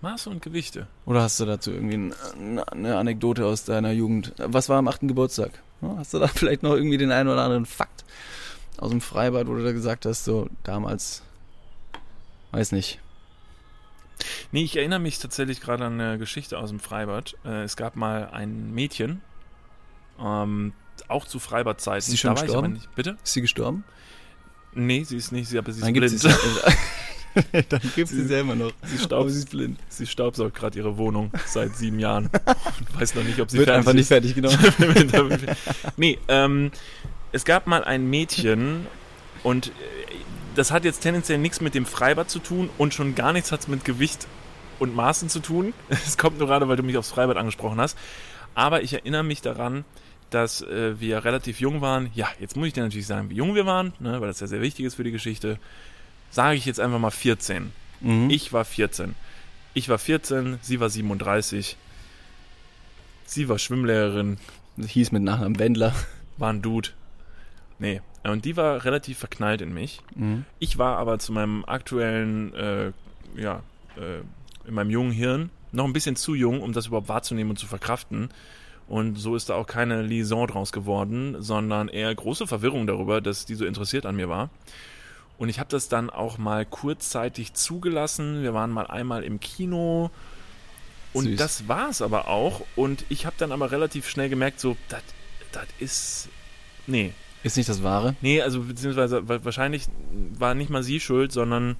Maße und Gewichte. Oder hast du dazu irgendwie ein, eine Anekdote aus deiner Jugend? Was war am achten Geburtstag? Ja, Hast du da vielleicht noch irgendwie den einen oder anderen Fakt aus dem Freibad, wo du da gesagt hast, so damals, weiß nicht. Nee, ich erinnere mich tatsächlich gerade an eine Geschichte aus dem Freibad. Äh, es gab mal ein Mädchen, ähm, auch zu Freibadzeiten. Ist sie schon gestorben? Bitte? Ist sie gestorben? Nee, sie ist nicht, sie, aber sie ist Dann blind. sie Dann gibt sie selber noch. Sie staub, sie ist blind. Sie staubsaugt gerade ihre Wohnung seit sieben Jahren und weiß noch nicht, ob sie Wird fertig einfach nicht fertig genommen. nee, ähm, es gab mal ein Mädchen und äh, das hat jetzt tendenziell nichts mit dem Freibad zu tun und schon gar nichts hat es mit Gewicht und Maßen zu tun. Es kommt nur gerade, weil du mich aufs Freibad angesprochen hast. Aber ich erinnere mich daran, dass äh, wir relativ jung waren. Ja, jetzt muss ich dir natürlich sagen, wie jung wir waren, ne, weil das ja sehr wichtig ist für die Geschichte. Sage ich jetzt einfach mal 14. Mhm. Ich war 14. Ich war 14, sie war 37. Sie war Schwimmlehrerin, hieß mit Nachnamen Wendler. war ein Dude. Nee. Und die war relativ verknallt in mich. Mhm. Ich war aber zu meinem aktuellen, äh, ja, äh, in meinem jungen Hirn noch ein bisschen zu jung, um das überhaupt wahrzunehmen und zu verkraften. Und so ist da auch keine Liaison draus geworden, sondern eher große Verwirrung darüber, dass die so interessiert an mir war. Und ich habe das dann auch mal kurzzeitig zugelassen. Wir waren mal einmal im Kino. Und Süß. das war es aber auch. Und ich habe dann aber relativ schnell gemerkt, so, das ist. Nee, Ist nicht das Wahre? Nee, also beziehungsweise wa- wahrscheinlich war nicht mal sie schuld, sondern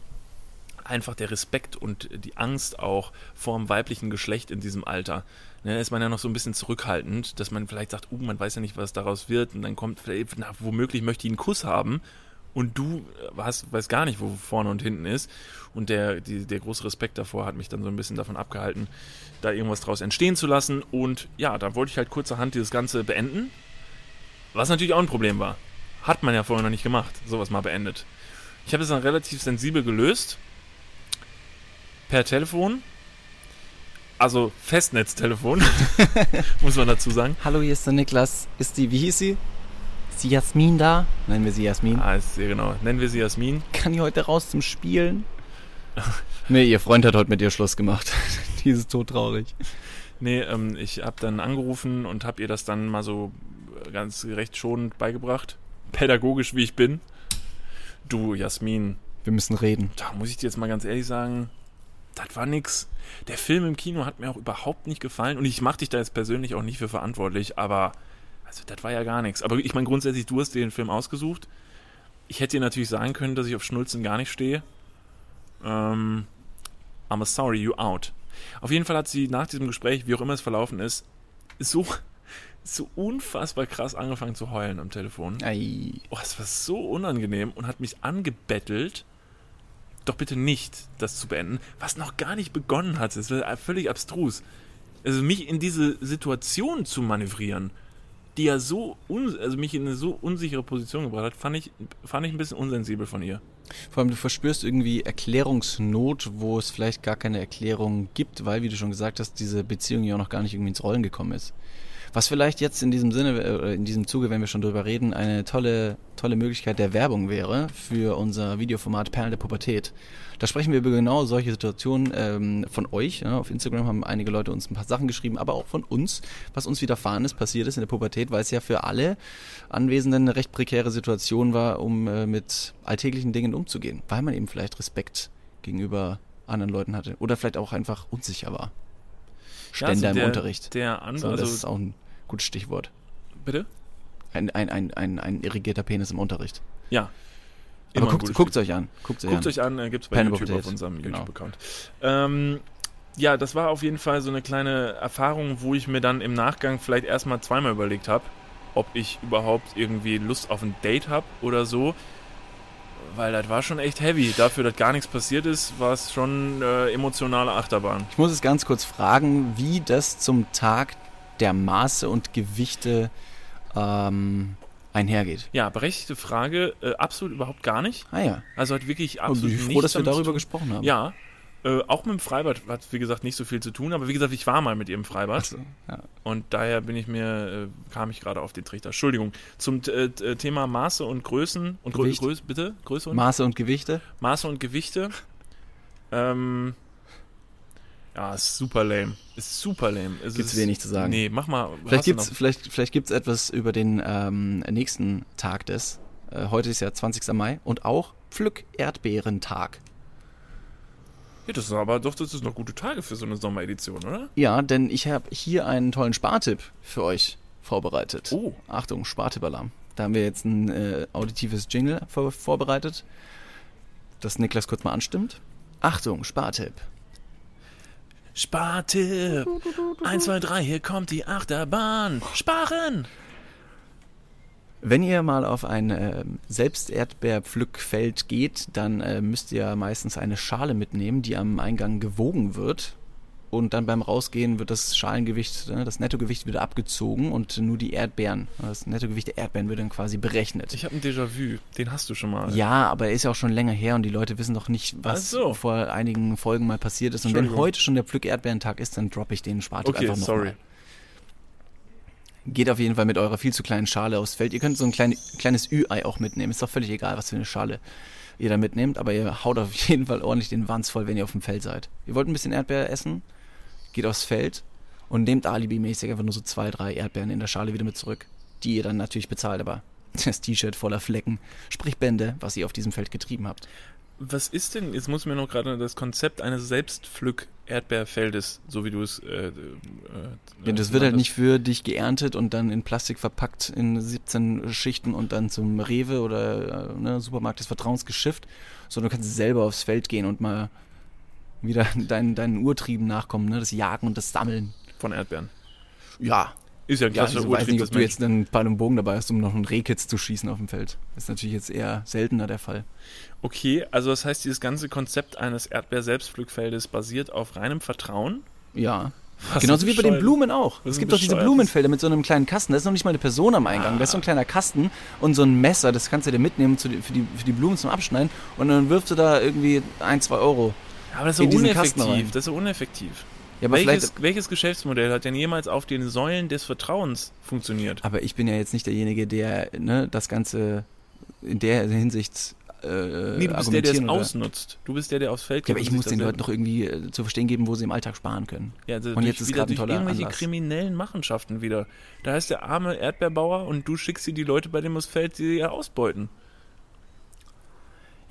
einfach der Respekt und die Angst auch vor dem weiblichen Geschlecht in diesem Alter. Ne, ist man ja noch so ein bisschen zurückhaltend, dass man vielleicht sagt, uh, man weiß ja nicht, was daraus wird und dann kommt vielleicht, na, womöglich möchte ich einen Kuss haben und du äh, hast, weißt gar nicht, wo vorne und hinten ist und der, die, der große Respekt davor hat mich dann so ein bisschen davon abgehalten, da irgendwas draus entstehen zu lassen und ja, da wollte ich halt kurzerhand dieses Ganze beenden, was natürlich auch ein Problem war. Hat man ja vorher noch nicht gemacht, sowas mal beendet. Ich habe es dann relativ sensibel gelöst. Per Telefon. Also Festnetztelefon, muss man dazu sagen. Hallo, hier ist der Niklas. Ist die, wie hieß sie? Ist die Jasmin da? Nennen wir sie Jasmin. Ah, ist, ja, genau. Nennen wir sie Jasmin. Kann die heute raus zum Spielen? nee, ihr Freund hat heute mit ihr Schluss gemacht. die ist todtraurig. Nee, ähm, ich habe dann angerufen und habe ihr das dann mal so ganz recht schonend beigebracht. Pädagogisch wie ich bin. Du, Jasmin, Wir müssen reden. da muss ich dir jetzt mal ganz ehrlich sagen, das war nix. Der Film im Kino hat mir auch überhaupt nicht gefallen und ich mache dich da jetzt persönlich auch nicht für verantwortlich, aber also das war ja gar nichts. Aber ich meine grundsätzlich, du hast dir den Film ausgesucht. Ich hätte dir natürlich sagen können, dass ich auf Schnulzen gar nicht stehe. Ähm, I'm sorry, you out. Auf jeden Fall hat sie nach diesem Gespräch, wie auch immer es verlaufen ist, so, so unfassbar krass angefangen zu heulen am Telefon. Ei. Oh, es war so unangenehm und hat mich angebettelt, doch bitte nicht das zu beenden, was noch gar nicht begonnen hatte. Es war völlig abstrus. Also mich in diese Situation zu manövrieren, die ja so, also mich in eine so unsichere Position gebracht hat, fand ich, fand ich ein bisschen unsensibel von ihr. Vor allem, du verspürst irgendwie Erklärungsnot, wo es vielleicht gar keine Erklärung gibt, weil, wie du schon gesagt hast, diese Beziehung ja auch noch gar nicht irgendwie ins Rollen gekommen ist. Was vielleicht jetzt in diesem Sinne, äh, in diesem Zuge, wenn wir schon drüber reden, eine tolle, tolle Möglichkeit der Werbung wäre für unser Videoformat Perlen der Pubertät. Da sprechen wir über genau solche Situationen ähm, von euch. Ja. Auf Instagram haben einige Leute uns ein paar Sachen geschrieben, aber auch von uns, was uns widerfahren ist, passiert ist in der Pubertät, weil es ja für alle Anwesenden eine recht prekäre Situation war, um äh, mit alltäglichen Dingen umzugehen, weil man eben vielleicht Respekt gegenüber anderen Leuten hatte oder vielleicht auch einfach unsicher war. Ständer also der, im Unterricht. Der So, andere, das ist also, auch ein gutes Stichwort. bitte? Ein, ein, ein, ein, ein irrigierter Penis im Unterricht. Ja. Aber guckt, guckt euch an. Guckt euch Guckt an. euch an, äh, gibt's bei Pen YouTube Pubertät. auf unserem Genau. YouTube-Account. Ähm, ja, das war auf jeden Fall so eine kleine Erfahrung, wo ich mir dann im Nachgang vielleicht erstmal zweimal überlegt habe, ob ich überhaupt irgendwie Lust auf ein Date habe oder so. Weil das war schon echt heavy. Dafür, dass gar nichts passiert ist, war es schon äh, emotionale Achterbahn. Ich muss es ganz kurz fragen, wie das zum Tag der Maße und Gewichte ähm, einhergeht. Ja, berechtigte Frage, äh, absolut überhaupt gar nicht. Ah ja. Also hat wirklich Und absolut ich bin nichts froh, dass wir darüber gesprochen haben. Ja, äh, auch mit dem Freibad hat, wie gesagt, nicht so viel zu tun. Aber wie gesagt, ich war mal mit ihr im Freibad. So, ja. Und daher bin ich mir, äh, kam ich gerade auf den Trichter. Entschuldigung. Zum äh, äh, Thema Maße und Größen und Grö. Größe, bitte? Größe und Maße und Gewichte? Maße und Gewichte. Ähm, ja, ist super lame. Ist super lame. Es Gibt's ist, wenig zu sagen. Nee, mach mal. Vielleicht gibt's, vielleicht, vielleicht gibt's etwas über den ähm, nächsten Tag des. Äh, heute ist ja 20. Mai und auch Pflück-Erdbeerentag. Ja, das ist aber doch, das ist noch gute Tage für so eine Sommeredition, oder? Ja, denn ich habe hier einen tollen Spartipp für euch vorbereitet. Oh. Achtung, Spartipp-Alarm. Da haben wir jetzt ein äh, auditives Jingle vor vorbereitet, das Niklas kurz mal anstimmt. Achtung, Spartipp. Spartipp. 1, 2, 3, hier kommt die Achterbahn. Sparen. Wenn ihr mal auf ein äh, Selbsterdbeerpflückfeld geht, dann äh, müsst ihr meistens eine Schale mitnehmen, die am Eingang gewogen wird. Und dann beim Rausgehen wird das Schalengewicht, äh, das Nettogewicht wieder abgezogen und nur die Erdbeeren, das Nettogewicht der Erdbeeren wird dann quasi berechnet. Ich habe ein Déjà-vu. Den hast du schon mal. Ja, aber er ist ja auch schon länger her und die Leute wissen doch nicht, was so. vor einigen Folgen mal passiert ist. Und wenn heute schon der Pflück-Erdbeerentag ist, dann droppe ich den Spartipp Okay, einfach noch sorry. mal. Geht auf jeden Fall mit eurer viel zu kleinen Schale aufs Feld. Ihr könnt so ein klein, kleines Ü-Ei auch mitnehmen. Ist doch völlig egal, was für eine Schale ihr da mitnehmt, aber ihr haut auf jeden Fall ordentlich den Wanz voll, wenn ihr auf dem Feld seid. Ihr wollt ein bisschen Erdbeer essen, geht aufs Feld und nehmt alibimäßig einfach nur so zwei, drei Erdbeeren in der Schale wieder mit zurück, die ihr dann natürlich bezahlt, aber das T-Shirt voller Flecken, sprich Bände, was ihr auf diesem Feld getrieben habt. Was ist denn, jetzt muss mir noch gerade das Konzept eines Selbstpflück-Erdbeerfeldes, so wie du es. Äh, äh, Ja, das wird halt nicht für dich geerntet und dann in Plastik verpackt in 17 Schichten und dann zum Rewe oder äh, ne, Supermarkt des Vertrauens geschifft, sondern du kannst selber aufs Feld gehen und mal wieder deinen, deinen Urtrieben nachkommen, ne? das Jagen und das Sammeln. Von Erdbeeren. Ja, Ist ja ein ja ich klassischer weiß nicht, ob du jetzt einen Ball und Bogen dabei hast, um noch einen Rehkitz zu schießen auf dem Feld. Ist natürlich jetzt eher seltener der Fall. Okay, also das heißt, dieses ganze Konzept eines Erdbeer-Selbstpflückfeldes basiert auf reinem Vertrauen. Ja. Was Genauso wie bei den Blumen auch. was Es gibt doch diese Blumenfelder mit so einem kleinen Kasten. Da ist noch nicht mal eine Person am Eingang. Da ist so ein kleiner Kasten und so ein Messer. Das kannst du dir mitnehmen zu, für, die, für die Blumen zum Abschneiden. Und dann wirfst du da irgendwie ein, zwei Euro. Aber das ist so uneffektiv. Das ist so uneffektiv. Ja, aber welches, welches Geschäftsmodell hat denn jemals auf den Säulen des Vertrauens funktioniert? aber ich bin ja jetzt nicht derjenige, der ne, das Ganze in der Hinsicht äh, Nee, du bist der, der es ausnutzt. Du bist der, der aufs Feld Ja, aber geht ich muss den Leuten doch irgendwie äh, zu verstehen geben, wo sie im Alltag sparen können. Ja, also Und durch, jetzt ist gerade ein toller irgendwelche Anlass. kriminellen Machenschaften wieder. Da ist der arme Erdbeerbauer und du schickst dir die Leute bei dem aufs Feld, die ja ausbeuten.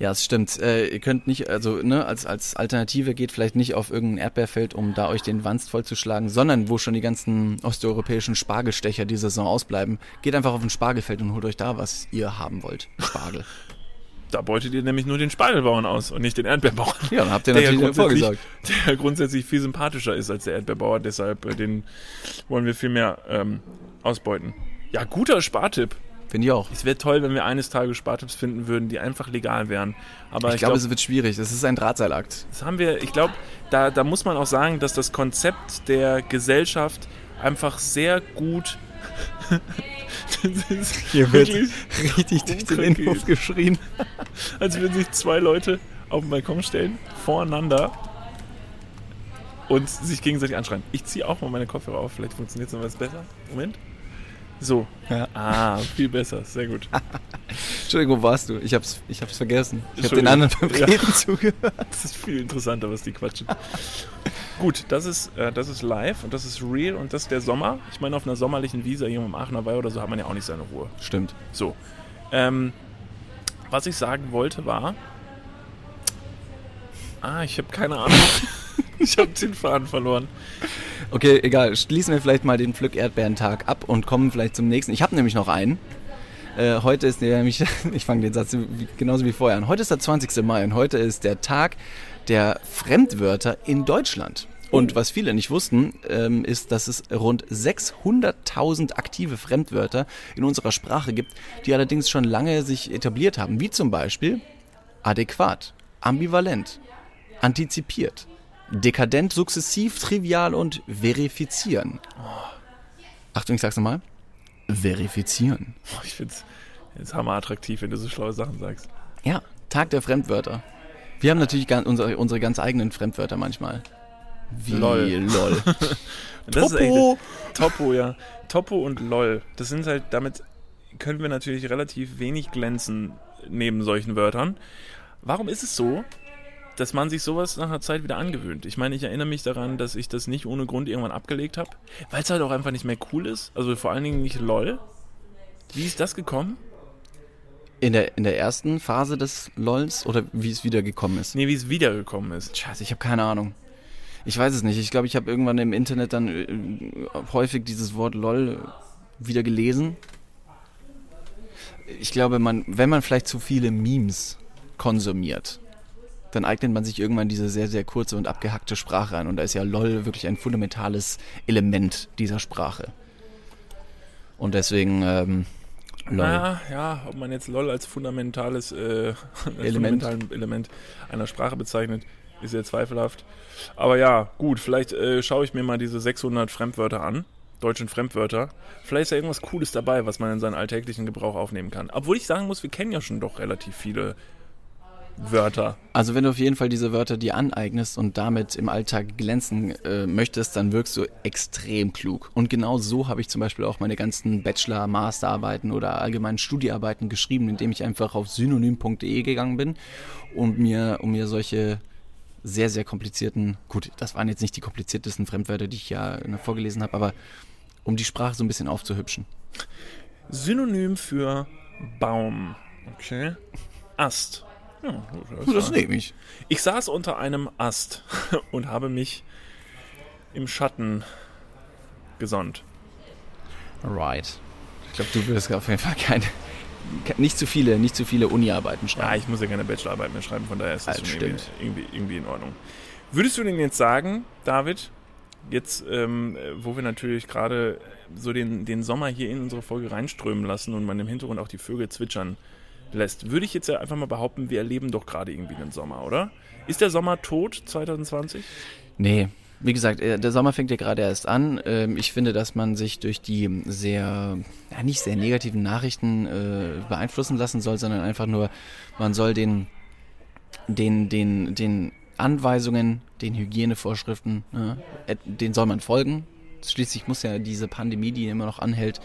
Ja, es stimmt. Äh, ihr könnt nicht, also ne, als, als Alternative geht vielleicht nicht auf irgendein Erdbeerfeld, um da euch den Wanst vollzuschlagen, sondern wo schon die ganzen osteuropäischen Spargelstecher die Saison ausbleiben. Geht einfach auf ein Spargelfeld und holt euch da, was ihr haben wollt. Spargel. Da beutet ihr nämlich nur den Spargelbauern aus und nicht den Erdbeerbauern. ja, dann habt ihr ja natürlich grundsätzlich- vorgesorgt. Der grundsätzlich viel sympathischer ist als der Erdbeerbauer, deshalb äh, den wollen wir viel mehr ähm, ausbeuten. Ja, guter Spartipp. Finde ich auch. Es wäre toll, wenn wir eines Tages Spartipps finden würden, die einfach legal wären. Aber Ich, ich, glaube, glaube, es wird schwierig. Das ist ein Drahtseilakt. das haben wir, ich glaube, da, da muss man auch sagen, dass das Konzept der Gesellschaft einfach sehr gut. Hier wird richtig durch den Innenhof geschrien. als würden sich zwei Leute auf den Balkon stellen, voreinander und sich gegenseitig anschreien. Ich ziehe auch mal meine Kopfhörer auf, vielleicht funktioniert es noch was besser. Moment. So. Ja. Ah, viel besser, sehr gut. Entschuldigung, wo warst du? Ich hab's, ich hab's vergessen. Ich habe den anderen beim Ja. Reden zugehört. Das ist viel interessanter, was die quatschen. Gut, das ist, äh, das ist live und das ist real und das ist der Sommer. Ich meine, auf einer sommerlichen Wiese hier im Aachener Weih oder so hat man ja auch nicht seine Ruhe. Stimmt. So. Ähm, was ich sagen wollte war. Ah, ich habe keine Ahnung. ich habe den Faden verloren. Okay, egal. Schließen wir vielleicht mal den Pflück-Erdbeeren-Tag ab und kommen vielleicht zum nächsten. Ich habe nämlich noch einen. Äh, heute ist nämlich, ich fange den Satz genauso wie vorher an. Heute ist der 20. Mai und heute ist der Tag der Fremdwörter in Deutschland. Und was viele nicht wussten, ähm, ist, dass es rund 600.000 aktive Fremdwörter in unserer Sprache gibt, die allerdings schon lange sich etabliert haben, wie zum Beispiel adäquat, ambivalent, antizipiert, dekadent, sukzessiv, trivial und verifizieren. Achtung, ich sag's nochmal. Verifizieren. Oh, ich finde es hammer-attraktiv, wenn du so schlaue Sachen sagst. Ja, Tag der Fremdwörter. Wir haben natürlich unsere, unsere ganz eigenen Fremdwörter manchmal. Wie Lol. lol. Das ist Topo. echt, Topo, ja. Topo und LOL. Das sind halt, damit können wir natürlich relativ wenig glänzen neben solchen Wörtern. Warum ist es so, dass man sich sowas nach einer Zeit wieder angewöhnt? Ich meine, ich erinnere mich daran, dass ich das nicht ohne Grund irgendwann abgelegt habe, weil es halt auch einfach nicht mehr cool ist. Also vor allen Dingen nicht LOL. Wie ist das gekommen? In der, in der ersten Phase des LOLs oder wie es wieder gekommen ist? Nee, wie es wiedergekommen ist. Scheiße, ich habe keine Ahnung. Ich weiß es nicht. Ich glaube, ich habe irgendwann im Internet dann äh, häufig dieses Wort LOL wieder gelesen. Ich glaube, man, wenn man vielleicht zu viele Memes konsumiert, dann eignet man sich irgendwann diese sehr, sehr kurze und abgehackte Sprache an. Und da ist ja LOL wirklich ein fundamentales Element dieser Sprache. Und deswegen, ähm, LOL. Ah, ja, ob man jetzt LOL als fundamentales äh, Element. Element einer Sprache bezeichnet, ist sehr zweifelhaft. Aber ja, gut, vielleicht äh, schaue ich mir mal diese 600 Fremdwörter an, deutschen Fremdwörter. Vielleicht ist da irgendwas Cooles dabei, was man in seinen alltäglichen Gebrauch aufnehmen kann. Obwohl ich sagen muss, wir kennen ja schon doch relativ viele Wörter. Also wenn du auf jeden Fall diese Wörter dir aneignest und damit im Alltag glänzen äh, möchtest, dann wirkst du extrem klug. Und genau so habe ich zum Beispiel auch meine ganzen Bachelor-, Masterarbeiten oder allgemeinen Studiearbeiten geschrieben, indem ich einfach auf synonym.de gegangen bin und mir, um mir solche sehr, sehr komplizierten, gut, das waren jetzt nicht die kompliziertesten Fremdwörter, die ich ja äh, vorgelesen habe, aber um die Sprache so ein bisschen aufzuhübschen. Synonym für Baum. Okay. Ast. Ja, gut, Das nehme ich. Ich saß unter einem Ast und habe mich im Schatten gesonnt. Right. Ich glaube, du würdest auf jeden Fall keine, nicht zu viele, nicht zu viele Uni-Arbeiten Ja, schreiben. ich muss ja keine Bachelorarbeit mehr schreiben, von daher ist das Ah, schon irgendwie, stimmt. irgendwie, irgendwie in Ordnung. Würdest du denn jetzt sagen, David, jetzt, ähm, wo wir natürlich gerade so den, den Sommer hier in unsere Folge reinströmen lassen und man im Hintergrund auch die Vögel zwitschern lässt, würde ich jetzt ja einfach mal behaupten, wir erleben doch gerade irgendwie einen Sommer, oder? Ist der Sommer tot 2020? Nee, wie gesagt, äh, der Sommer fängt ja gerade erst an. Ähm, Ich finde, dass man sich durch die sehr, nicht sehr negativen Nachrichten äh, beeinflussen lassen soll, sondern einfach nur, man soll den, den, den, den Anweisungen, den Hygienevorschriften, ne, den soll man folgen. Schließlich muss ja diese Pandemie, die immer noch anhält,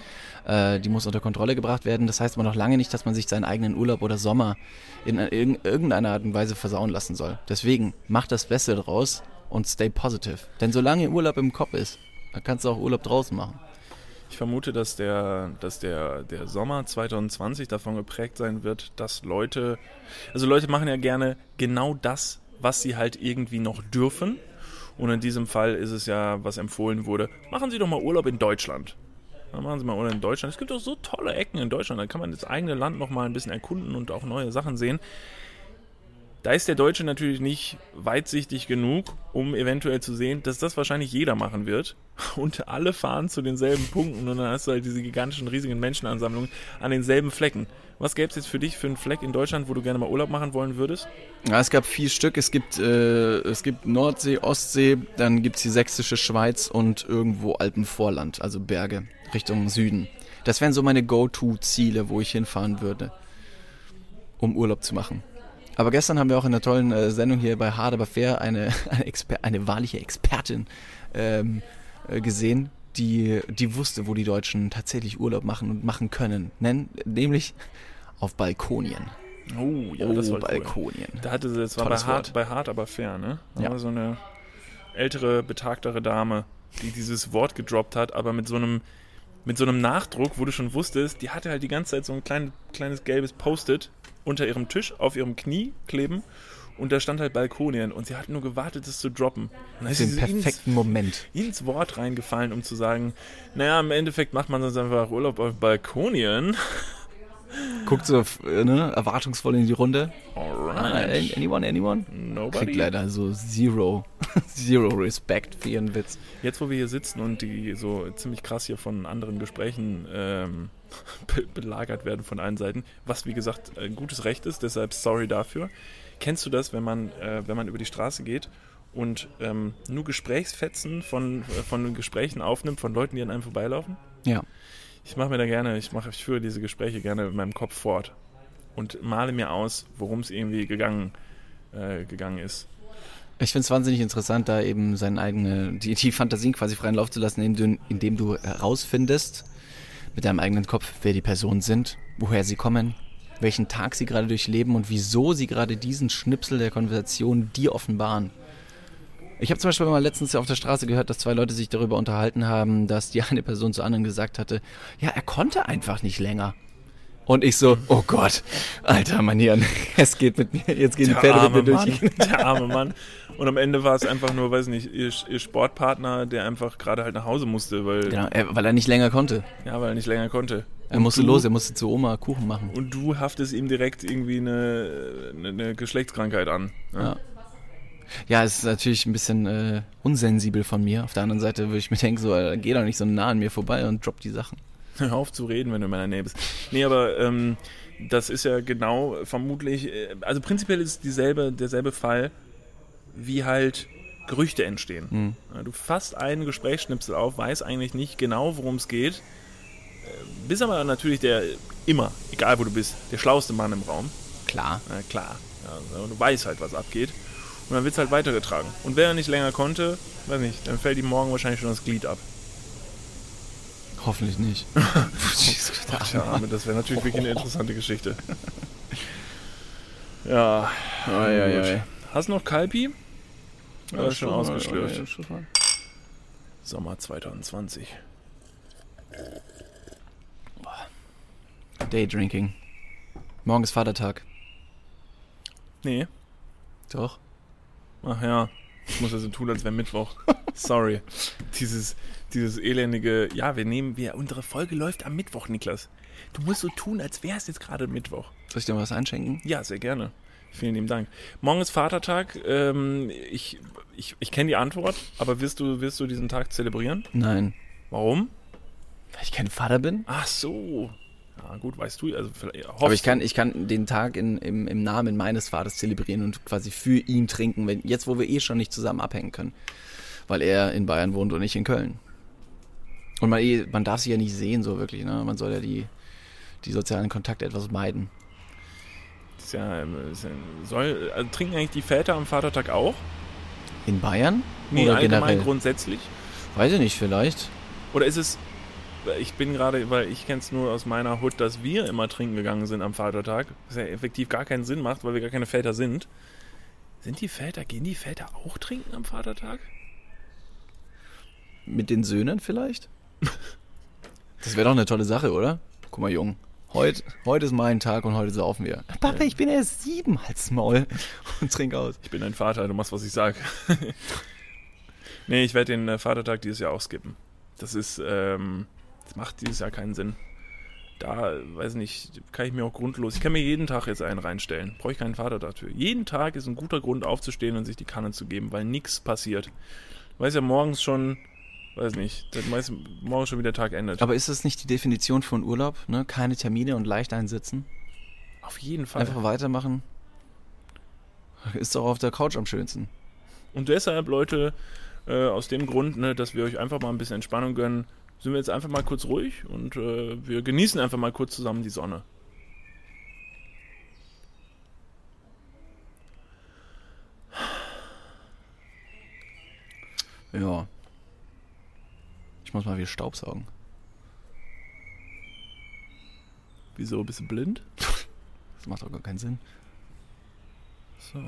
äh, die muss unter Kontrolle gebracht werden. Das heißt aber noch lange nicht, dass man sich seinen eigenen Urlaub oder Sommer in irgendeiner Art und Weise versauen lassen soll. Deswegen macht das Beste draus und stay positive. Denn solange Urlaub im Kopf ist, dann kannst du auch Urlaub draußen machen. Ich vermute, dass der, dass der, der Sommer 2020 davon geprägt sein wird, dass Leute, also Leute machen ja gerne genau das, was sie halt irgendwie noch dürfen. Und in diesem Fall ist es ja, was empfohlen wurde, machen Sie doch mal Urlaub in Deutschland. Dann machen Sie mal Urlaub in Deutschland. Es gibt auch so tolle Ecken in Deutschland, da kann man das eigene Land noch mal ein bisschen erkunden und auch neue Sachen sehen. Da ist der Deutsche natürlich nicht weitsichtig genug, um eventuell zu sehen, dass das wahrscheinlich jeder machen wird. Und alle fahren zu denselben Punkten und dann hast du halt diese gigantischen, riesigen Menschenansammlungen an denselben Flecken. Was gäbe es jetzt für dich für einen Fleck in Deutschland, wo du gerne mal Urlaub machen wollen würdest? Ja, es gab vier Stück. Es gibt, äh, es gibt Nordsee, Ostsee, dann gibt es die sächsische Schweiz und irgendwo Alpenvorland, also Berge, Richtung Süden. Das wären so meine Go-To-Ziele, wo ich hinfahren würde, um Urlaub zu machen. Aber gestern haben wir auch in der tollen äh, Sendung hier bei Hard aber fair eine, eine, Exper eine wahrliche Expertin ähm, äh, gesehen, die, die wusste, wo die Deutschen tatsächlich Urlaub machen und machen können. Nenn, nämlich auf Balkonien. Oh, ja, oh, das war Balkonien. Cool. Da hatte sie, das war bei hart, bei hart, aber fair, ne? Da ja. war so eine ältere, betagtere Dame, die dieses Wort gedroppt hat, aber mit so einem mit so einem Nachdruck, wo du schon wusstest, die hatte halt die ganze Zeit so ein klein, kleines gelbes Post-it unter ihrem Tisch auf ihrem Knie kleben und da stand halt Balkonien und sie hat nur gewartet, es zu droppen. Und ist den perfekten ins, Moment. Ins Wort reingefallen, um zu sagen, naja, im Endeffekt macht man sonst einfach Urlaub auf Balkonien. Guckt so ne, erwartungsvoll in die Runde. Alright. Anyone, anyone? Nobody. Kriegt leider so zero, zero Respect für ihren Witz. Jetzt, wo wir hier sitzen und die so ziemlich krass hier von anderen Gesprächen ähm, belagert werden von allen Seiten, was wie gesagt ein gutes Recht ist, deshalb sorry dafür. Kennst du das, wenn man, äh, wenn man über die Straße geht und ähm, nur Gesprächsfetzen von, äh, von Gesprächen aufnimmt, von Leuten, die an einem vorbeilaufen? Ja. Ich mache mir da gerne, ich mache, ich führe diese Gespräche gerne in meinem Kopf fort und male mir aus, worum es irgendwie gegangen, äh, gegangen ist. Ich finde es wahnsinnig interessant, da eben seine eigene, die, die Fantasien quasi freien Lauf zu lassen, indem du, indem du herausfindest, mit deinem eigenen Kopf, wer die Personen sind, woher sie kommen, welchen Tag sie gerade durchleben und wieso sie gerade diesen Schnipsel der Konversation dir offenbaren. Ich habe zum Beispiel mal letztens auf der Straße gehört, dass zwei Leute sich darüber unterhalten haben, dass die eine Person zur anderen gesagt hatte, ja, er konnte einfach nicht länger. Und ich so, oh Gott, alter Manieren, es geht mit mir, jetzt gehen der die Pferde mit mir durch. Der arme Mann. Und am Ende war es einfach nur, weiß nicht, ihr, ihr Sportpartner, der einfach gerade halt nach Hause musste, weil. Genau, er, weil er nicht länger konnte. Ja, weil er nicht länger konnte. Er musste du, los, er musste zu Oma Kuchen machen. Und du haftest ihm direkt irgendwie eine, eine, Geschlechtskrankheit an. Ja. ja. Ja, es ist natürlich ein bisschen äh, unsensibel von mir. Auf der anderen Seite würde ich mir denken, so, äh, geh doch nicht so nah an mir vorbei und drop die Sachen. Hör auf zu reden, wenn du in meiner Nähe bist. Nee, aber ähm, das ist ja genau vermutlich, äh, also prinzipiell ist es dieselbe, derselbe Fall, wie halt Gerüchte entstehen. Mhm. Du fasst einen Gesprächsschnipsel auf, weiß eigentlich nicht genau, worum es geht, äh, bist aber natürlich der immer, egal wo du bist, der schlauste Mann im Raum. Klar. Ja, klar. Ja, und du weißt halt, was abgeht. Und dann wird es halt weitergetragen. Und wenn er nicht länger konnte, weiß nicht, dann fällt ihm morgen wahrscheinlich schon das Glied ab. Hoffentlich nicht. Tja, das wäre natürlich wirklich eine interessante Geschichte. Ja. Oh, ja, ja, Hast du noch Kalpi? Ja, ja schon ausgeschlürft. Sommer 2020. Daydrinking. Morgen ist Vatertag. Nee. Doch. Ach ja. Ich muss also tun, als wäre Mittwoch. Sorry. Dieses, dieses elendige, ja, wir nehmen, wir, unsere Folge läuft am Mittwoch, Niklas. Du musst so tun, als wäre es jetzt gerade Mittwoch. Soll ich dir mal was einschenken? Ja, sehr gerne. Vielen lieben Dank. Morgen ist Vatertag. Ähm, ich ich, ich kenne die Antwort, aber wirst du, wirst du diesen Tag zelebrieren? Nein. Warum? Weil ich kein Vater bin. Ach so. Ja, gut, weißt du. Also aber ich kann, ich kann den Tag in, im, im Namen meines Vaters zelebrieren und quasi für ihn trinken, wenn, jetzt wo wir eh schon nicht zusammen abhängen können. Weil er in Bayern wohnt und ich in Köln. Und man, eh, man darf sich ja nicht sehen, so wirklich. Ne? Man soll ja die, die sozialen Kontakte etwas meiden. Ist ja, ist ja soll, also trinken eigentlich die Väter am Vatertag auch? In Bayern? Nee, Oder allgemein generell? grundsätzlich. Weiß ich nicht, vielleicht. Oder ist es, ich bin gerade, weil ich kenne es nur aus meiner Hut, dass wir immer trinken gegangen sind am Vatertag, was ja effektiv gar keinen Sinn macht, weil wir gar keine Väter sind. Sind die Väter, gehen die Väter auch trinken am Vatertag? Mit den Söhnen vielleicht? Das wäre doch eine tolle Sache, oder? Guck mal, Jung. Heute, heute ist mein Tag und heute saufen wir. Papa, ich bin erst sieben, halt's Maul. Und trink aus. Ich bin dein Vater, du machst, was ich sag. nee, ich werde den äh, Vatertag dieses Jahr auch skippen. Das ist, ähm, das macht dieses Jahr keinen Sinn. Da, weiß nicht, kann ich mir auch grundlos, ich kann mir jeden Tag jetzt einen reinstellen. Brauche ich keinen Vatertag für. Jeden Tag ist ein guter Grund aufzustehen und sich die Kanne zu geben, weil nichts passiert. Du weißt ja morgens schon, weiß nicht, dann weiß morgens schon wie der Tag endet. Aber ist das nicht die Definition von Urlaub? Ne? Keine Termine und leicht einsitzen? Auf jeden Fall. Einfach weitermachen. Ist doch auf der Couch am schönsten. Und deshalb, Leute, äh, aus dem Grund, ne, dass wir euch einfach mal ein bisschen Entspannung gönnen, sind wir jetzt einfach mal kurz ruhig und äh, wir genießen einfach mal kurz zusammen die Sonne. Ja. Muss mal wieder Staubsaugen. Wieso, bist du blind? Das macht doch gar keinen Sinn. So.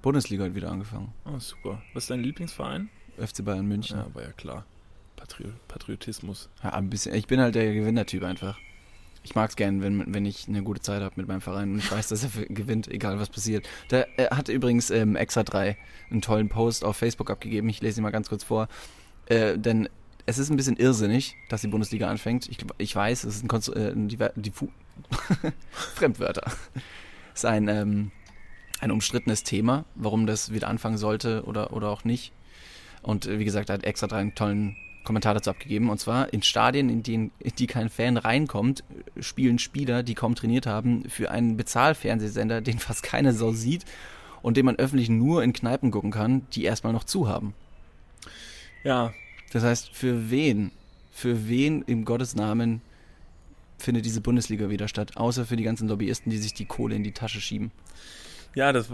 Bundesliga hat wieder angefangen. Oh, super. Was ist dein Lieblingsverein? FC Bayern München. Ja, war ja klar. Patri Patriotismus. Ja, ein bisschen. Ich bin halt der Gewinnertyp einfach. Ich mag es gern, wenn, wenn ich eine gute Zeit habe mit meinem Verein und ich weiß, dass er gewinnt, egal was passiert. Da hat übrigens ähm, Extra 3 einen tollen Post auf Facebook abgegeben. Ich lese ihn mal ganz kurz vor. Äh, denn es ist ein bisschen irrsinnig, dass die Bundesliga anfängt. Ich, ich weiß, es ist ein Konstru äh, die, die Fremdwörter. Es ist ein, ähm, ein umstrittenes Thema, warum das wieder anfangen sollte oder, oder auch nicht. Und äh, wie gesagt, er hat extra drei einen tollen Kommentar dazu abgegeben. Und zwar in Stadien, in, denen, in die kein Fan reinkommt, spielen Spieler, die kaum trainiert haben, für einen Bezahlfernsehsender, den fast keine Sau sieht und den man öffentlich nur in Kneipen gucken kann, die erstmal noch zu haben. Ja, Das heißt, für wen, für wen im Gottes Namen findet diese Bundesliga wieder statt, außer für die ganzen Lobbyisten, die sich die Kohle in die Tasche schieben. Ja, das,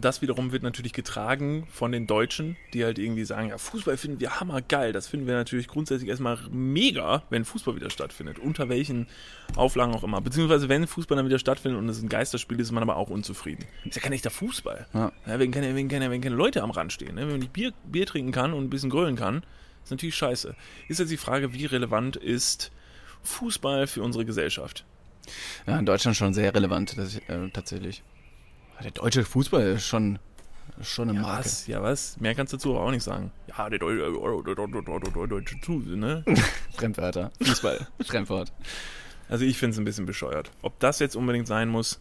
das wiederum wird natürlich getragen von den Deutschen, die halt irgendwie sagen, ja, Fußball finden wir hammergeil. Das finden wir natürlich grundsätzlich erstmal mega, wenn Fußball wieder stattfindet. Unter welchen Auflagen auch immer. Beziehungsweise wenn Fußball dann wieder stattfindet und es ein Geisterspiel ist, ist man aber auch unzufrieden. Ist ja kein echter Fußball. Ja. Ja, wenn, keine, wenn, keine, wenn keine Leute am Rand stehen. Ne? Wenn man nicht Bier, Bier trinken kann und ein bisschen grölen kann, ist natürlich scheiße. Ist jetzt die Frage, wie relevant ist Fußball für unsere Gesellschaft? Ja, in Deutschland schon sehr relevant, das, äh, tatsächlich. Der deutsche Fußball ist schon, schon eine Ja, Marke. was? Ja, was? Mehr kannst du dazu aber auch nicht sagen. Ja, der Deutsche, Deutsche, zu, ne? Fremdwörter. Fußball. Fremdwort. Also ich finde es ein bisschen bescheuert. Ob das jetzt unbedingt sein muss,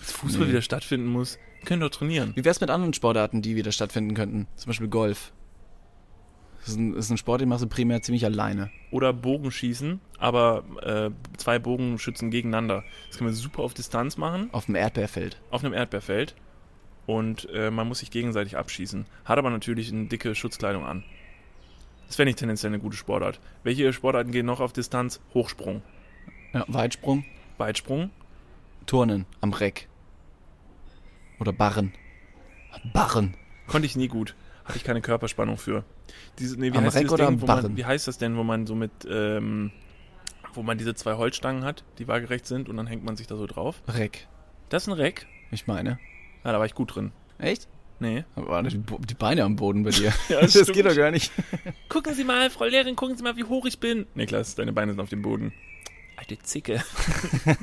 dass Fußball Nee. wieder stattfinden muss, können doch trainieren. Wie wär's mit anderen Sportarten, die wieder stattfinden könnten? Zum Beispiel Golf. Das ist ein, ist ein Sport, den machst du primär ziemlich alleine. Oder Bogenschießen, aber äh, zwei Bogenschützen gegeneinander. Das kann man super auf Distanz machen, Auf dem Erdbeerfeld. auf einem Erdbeerfeld. Und äh, man muss sich gegenseitig abschießen. Hat aber natürlich eine dicke Schutzkleidung an. Das wäre nicht tendenziell eine gute Sportart. Welche Sportarten gehen noch auf Distanz? Hochsprung, Ja, Weitsprung. Weitsprung, Turnen. Am Reck. Oder Barren. Barren. Konnte ich nie gut. Hatte ich keine Körperspannung für. Diese, nee, wie, Am heißt Reck oder Ding, am man, wie heißt das denn, wo man so mit, ähm, wo man diese zwei Holzstangen hat, die waagerecht sind und dann hängt man sich da so drauf? Reck. Das ist ein Reck. Ich meine. Ja, da war ich gut drin. Echt? Nee. Aber die, Beine am Boden bei dir. Ja, das stimmt. geht doch gar nicht. Gucken Sie mal, Frau Lehrerin, gucken Sie mal, wie hoch ich bin. Niklas, deine Beine sind auf dem Boden. Alte Zicke.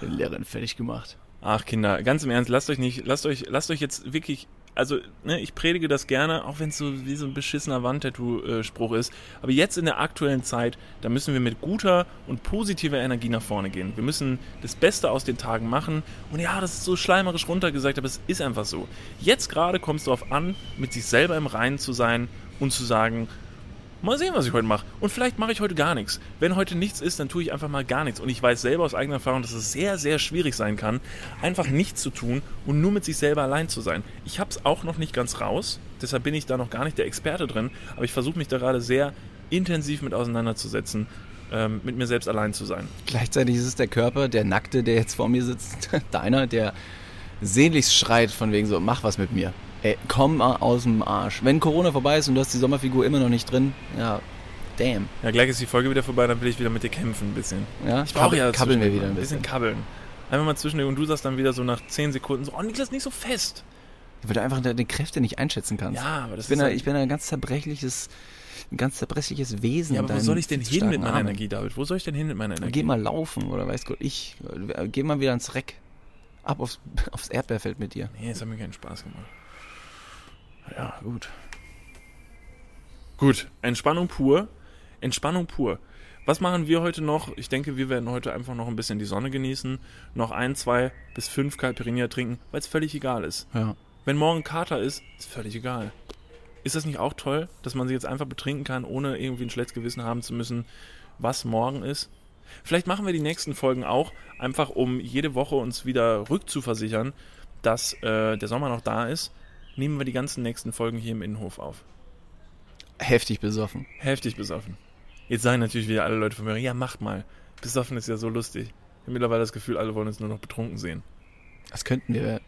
Lehrerin fertig gemacht. Ach Kinder, ganz im Ernst, lasst euch nicht, lasst euch, lasst euch jetzt wirklich, also ne, ich predige das gerne, auch wenn es so wie so ein beschissener Wandtattoo-Spruch ist. Aber jetzt in der aktuellen Zeit, da müssen wir mit guter und positiver Energie nach vorne gehen. Wir müssen das Beste aus den Tagen machen. Und ja, das ist so schleimerisch runtergesagt, aber es ist einfach so. Jetzt gerade kommt es darauf an, mit sich selber im Reinen zu sein und zu sagen, Mal sehen, was ich heute mache. Und vielleicht mache ich heute gar nichts. Wenn heute nichts ist, dann tue ich einfach mal gar nichts. Und ich weiß selber aus eigener Erfahrung, dass es sehr, sehr schwierig sein kann, einfach nichts zu tun und nur mit sich selber allein zu sein. Ich habe es auch noch nicht ganz raus. Deshalb bin ich da noch gar nicht der Experte drin. Aber ich versuche mich da gerade sehr intensiv mit auseinanderzusetzen. ähm, mit mir selbst allein zu sein. Gleichzeitig ist es der Körper, der Nackte, der jetzt vor mir sitzt, deiner, der sehnlichst schreit von wegen so, mach was mit mir. Ey, komm mal aus dem Arsch. Wenn Corona vorbei ist und du hast die Sommerfigur immer noch nicht drin, ja, damn. Ja, gleich ist die Folge wieder vorbei, dann will ich wieder mit dir kämpfen ein bisschen. Ja, Ich brauche ja kabbeln wir wieder ein bisschen. kabbeln. Einfach mal zwischendurch und du sagst dann wieder so nach 10 Sekunden so, oh Niklas, nicht so fest. Weil du einfach deine Kräfte nicht einschätzen kannst. Ja, aber das ich bin, ist ein, halt- ich bin ein ganz zerbrechliches, ein ganz zerbrechliches Wesen. Ja, aber wo soll ich denn hin mit meiner Armen. Energie, David? Wo soll ich denn hin mit meiner Energie? Geh mal laufen oder weiß Gott, ich. äh, Geh mal wieder ins Reck. Ab aufs, aufs Erdbeerfeld mit dir. Nee, es hat mir keinen Spaß gemacht. Ja, gut. Gut, Entspannung pur. Entspannung pur. Was machen wir heute noch? Ich denke, wir werden heute einfach noch ein bisschen die Sonne genießen, noch ein, zwei bis fünf Caipirinha trinken, weil es völlig egal ist. Ja. Wenn morgen Kater ist, ist völlig egal. Ist das nicht auch toll, dass man sich jetzt einfach betrinken kann, ohne irgendwie ein schlechtes Gewissen haben zu müssen, was morgen ist? Vielleicht machen wir die nächsten Folgen auch, einfach um jede Woche uns wieder rückzuversichern, dass äh, der Sommer noch da ist. Nehmen wir die ganzen nächsten Folgen hier im Innenhof auf. Heftig besoffen. Heftig besoffen. Jetzt sagen natürlich wieder alle Leute von mir, ja, macht mal. Besoffen ist ja so lustig. Ich habe mittlerweile das Gefühl, alle wollen uns nur noch betrunken sehen. Das könnten wir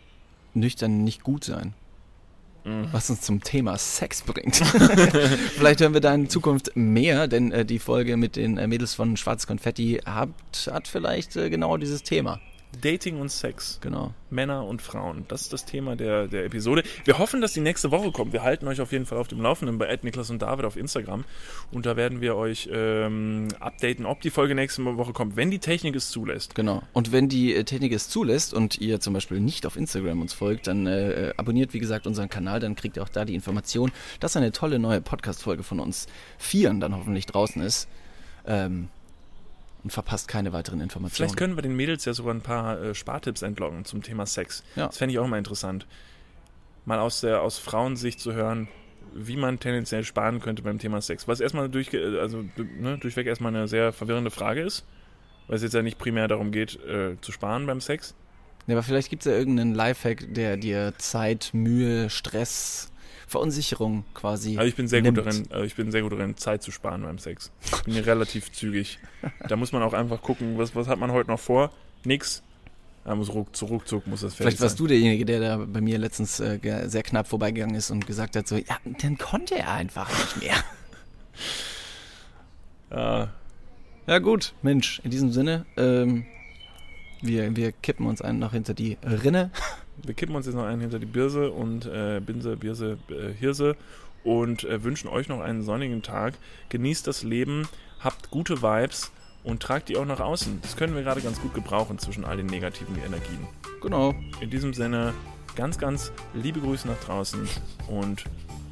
nüchtern nicht gut sein. Mhm. Was uns zum Thema Sex bringt. Vielleicht hören wir da in Zukunft mehr, denn äh, die Folge mit den äh, Mädels von Schwarz Konfetti hat, hat vielleicht äh, genau dieses Thema. Dating und Sex. Genau. Männer und Frauen. Das ist das Thema der, der Episode. Wir hoffen, dass die nächste Woche kommt. Wir halten euch auf jeden Fall auf dem Laufenden bei Ed Niklas und David auf Instagram. Und da werden wir euch ähm, updaten, ob die Folge nächste Woche kommt, wenn die Technik es zulässt. Genau. Und wenn die äh, Technik es zulässt und ihr zum Beispiel nicht auf Instagram uns folgt, dann äh, abonniert wie gesagt unseren Kanal, dann kriegt ihr auch da die Information, dass eine tolle neue Podcast-Folge von uns Vieren dann hoffentlich draußen ist. Ähm, und verpasst keine weiteren Informationen. Vielleicht können wir den Mädels ja sogar ein paar äh, Spartipps entlocken zum Thema Sex. Ja. Das fände ich auch mal interessant. Mal aus der aus Frauensicht zu hören, wie man tendenziell sparen könnte beim Thema Sex. Was erstmal durch, also, ne, durchweg erstmal eine sehr verwirrende Frage ist, weil es jetzt ja nicht primär darum geht, äh, zu sparen beim Sex. Ja, aber vielleicht gibt es ja irgendeinen Lifehack, der dir Zeit, Mühe, Stress, Verunsicherung quasi. Also ich bin sehr nimmt. gut darin, äh, ich bin sehr gut darin, Zeit zu sparen beim Sex. Ich bin hier relativ zügig. Da muss man auch einfach gucken, was, was hat man heute noch vor? Nix. Da muss ruck, zu ruckzuck muss das fertig Vielleicht warst sein. du derjenige, der da bei mir letztens äh, sehr knapp vorbeigegangen ist und gesagt hat so, ja, dann konnte er einfach nicht mehr. Ja, Ja gut, Mensch, in diesem Sinne, ähm, wir, wir kippen uns einen noch hinter die Rinne. Wir kippen uns jetzt noch einen hinter die Birse und äh, Binse, Birse, äh, Hirse und äh, wünschen euch noch einen sonnigen Tag. Genießt das Leben, habt gute Vibes und tragt die auch nach außen. Das können wir gerade ganz gut gebrauchen zwischen all den negativen Energien. Genau. In diesem Sinne, ganz, ganz liebe Grüße nach draußen und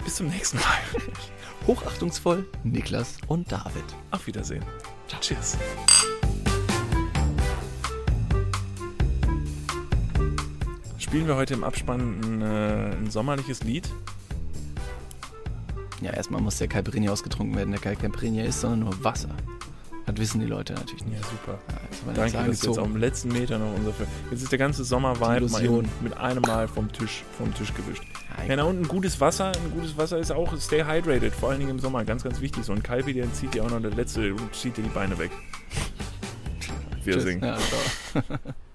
bis zum nächsten Mal. Hochachtungsvoll, Niklas und David. Auf Wiedersehen. Ciao. Cheers. Spielen wir heute im Abspann ein, äh, ein sommerliches Lied? Ja, erstmal muss der Caipirinha ausgetrunken werden, der kein Caipirinha ist, sondern nur Wasser. Das wissen die Leute natürlich nicht. Ja, super. Ja, jetzt den Danke, Zahn dass jetzt am letzten Meter noch unser. Jetzt ist der ganze Sommer-Vibe mal eben mit einem Mal vom Tisch, vom Tisch gewischt. Ja, Ja, na, und ein gutes Wasser, ein gutes Wasser ist auch stay hydrated, vor allen Dingen im Sommer, ganz, ganz wichtig. So ein Kalbi, der zieht dir auch noch der letzte und zieht dir die Beine weg. Wir Tschüss. singen. Ja.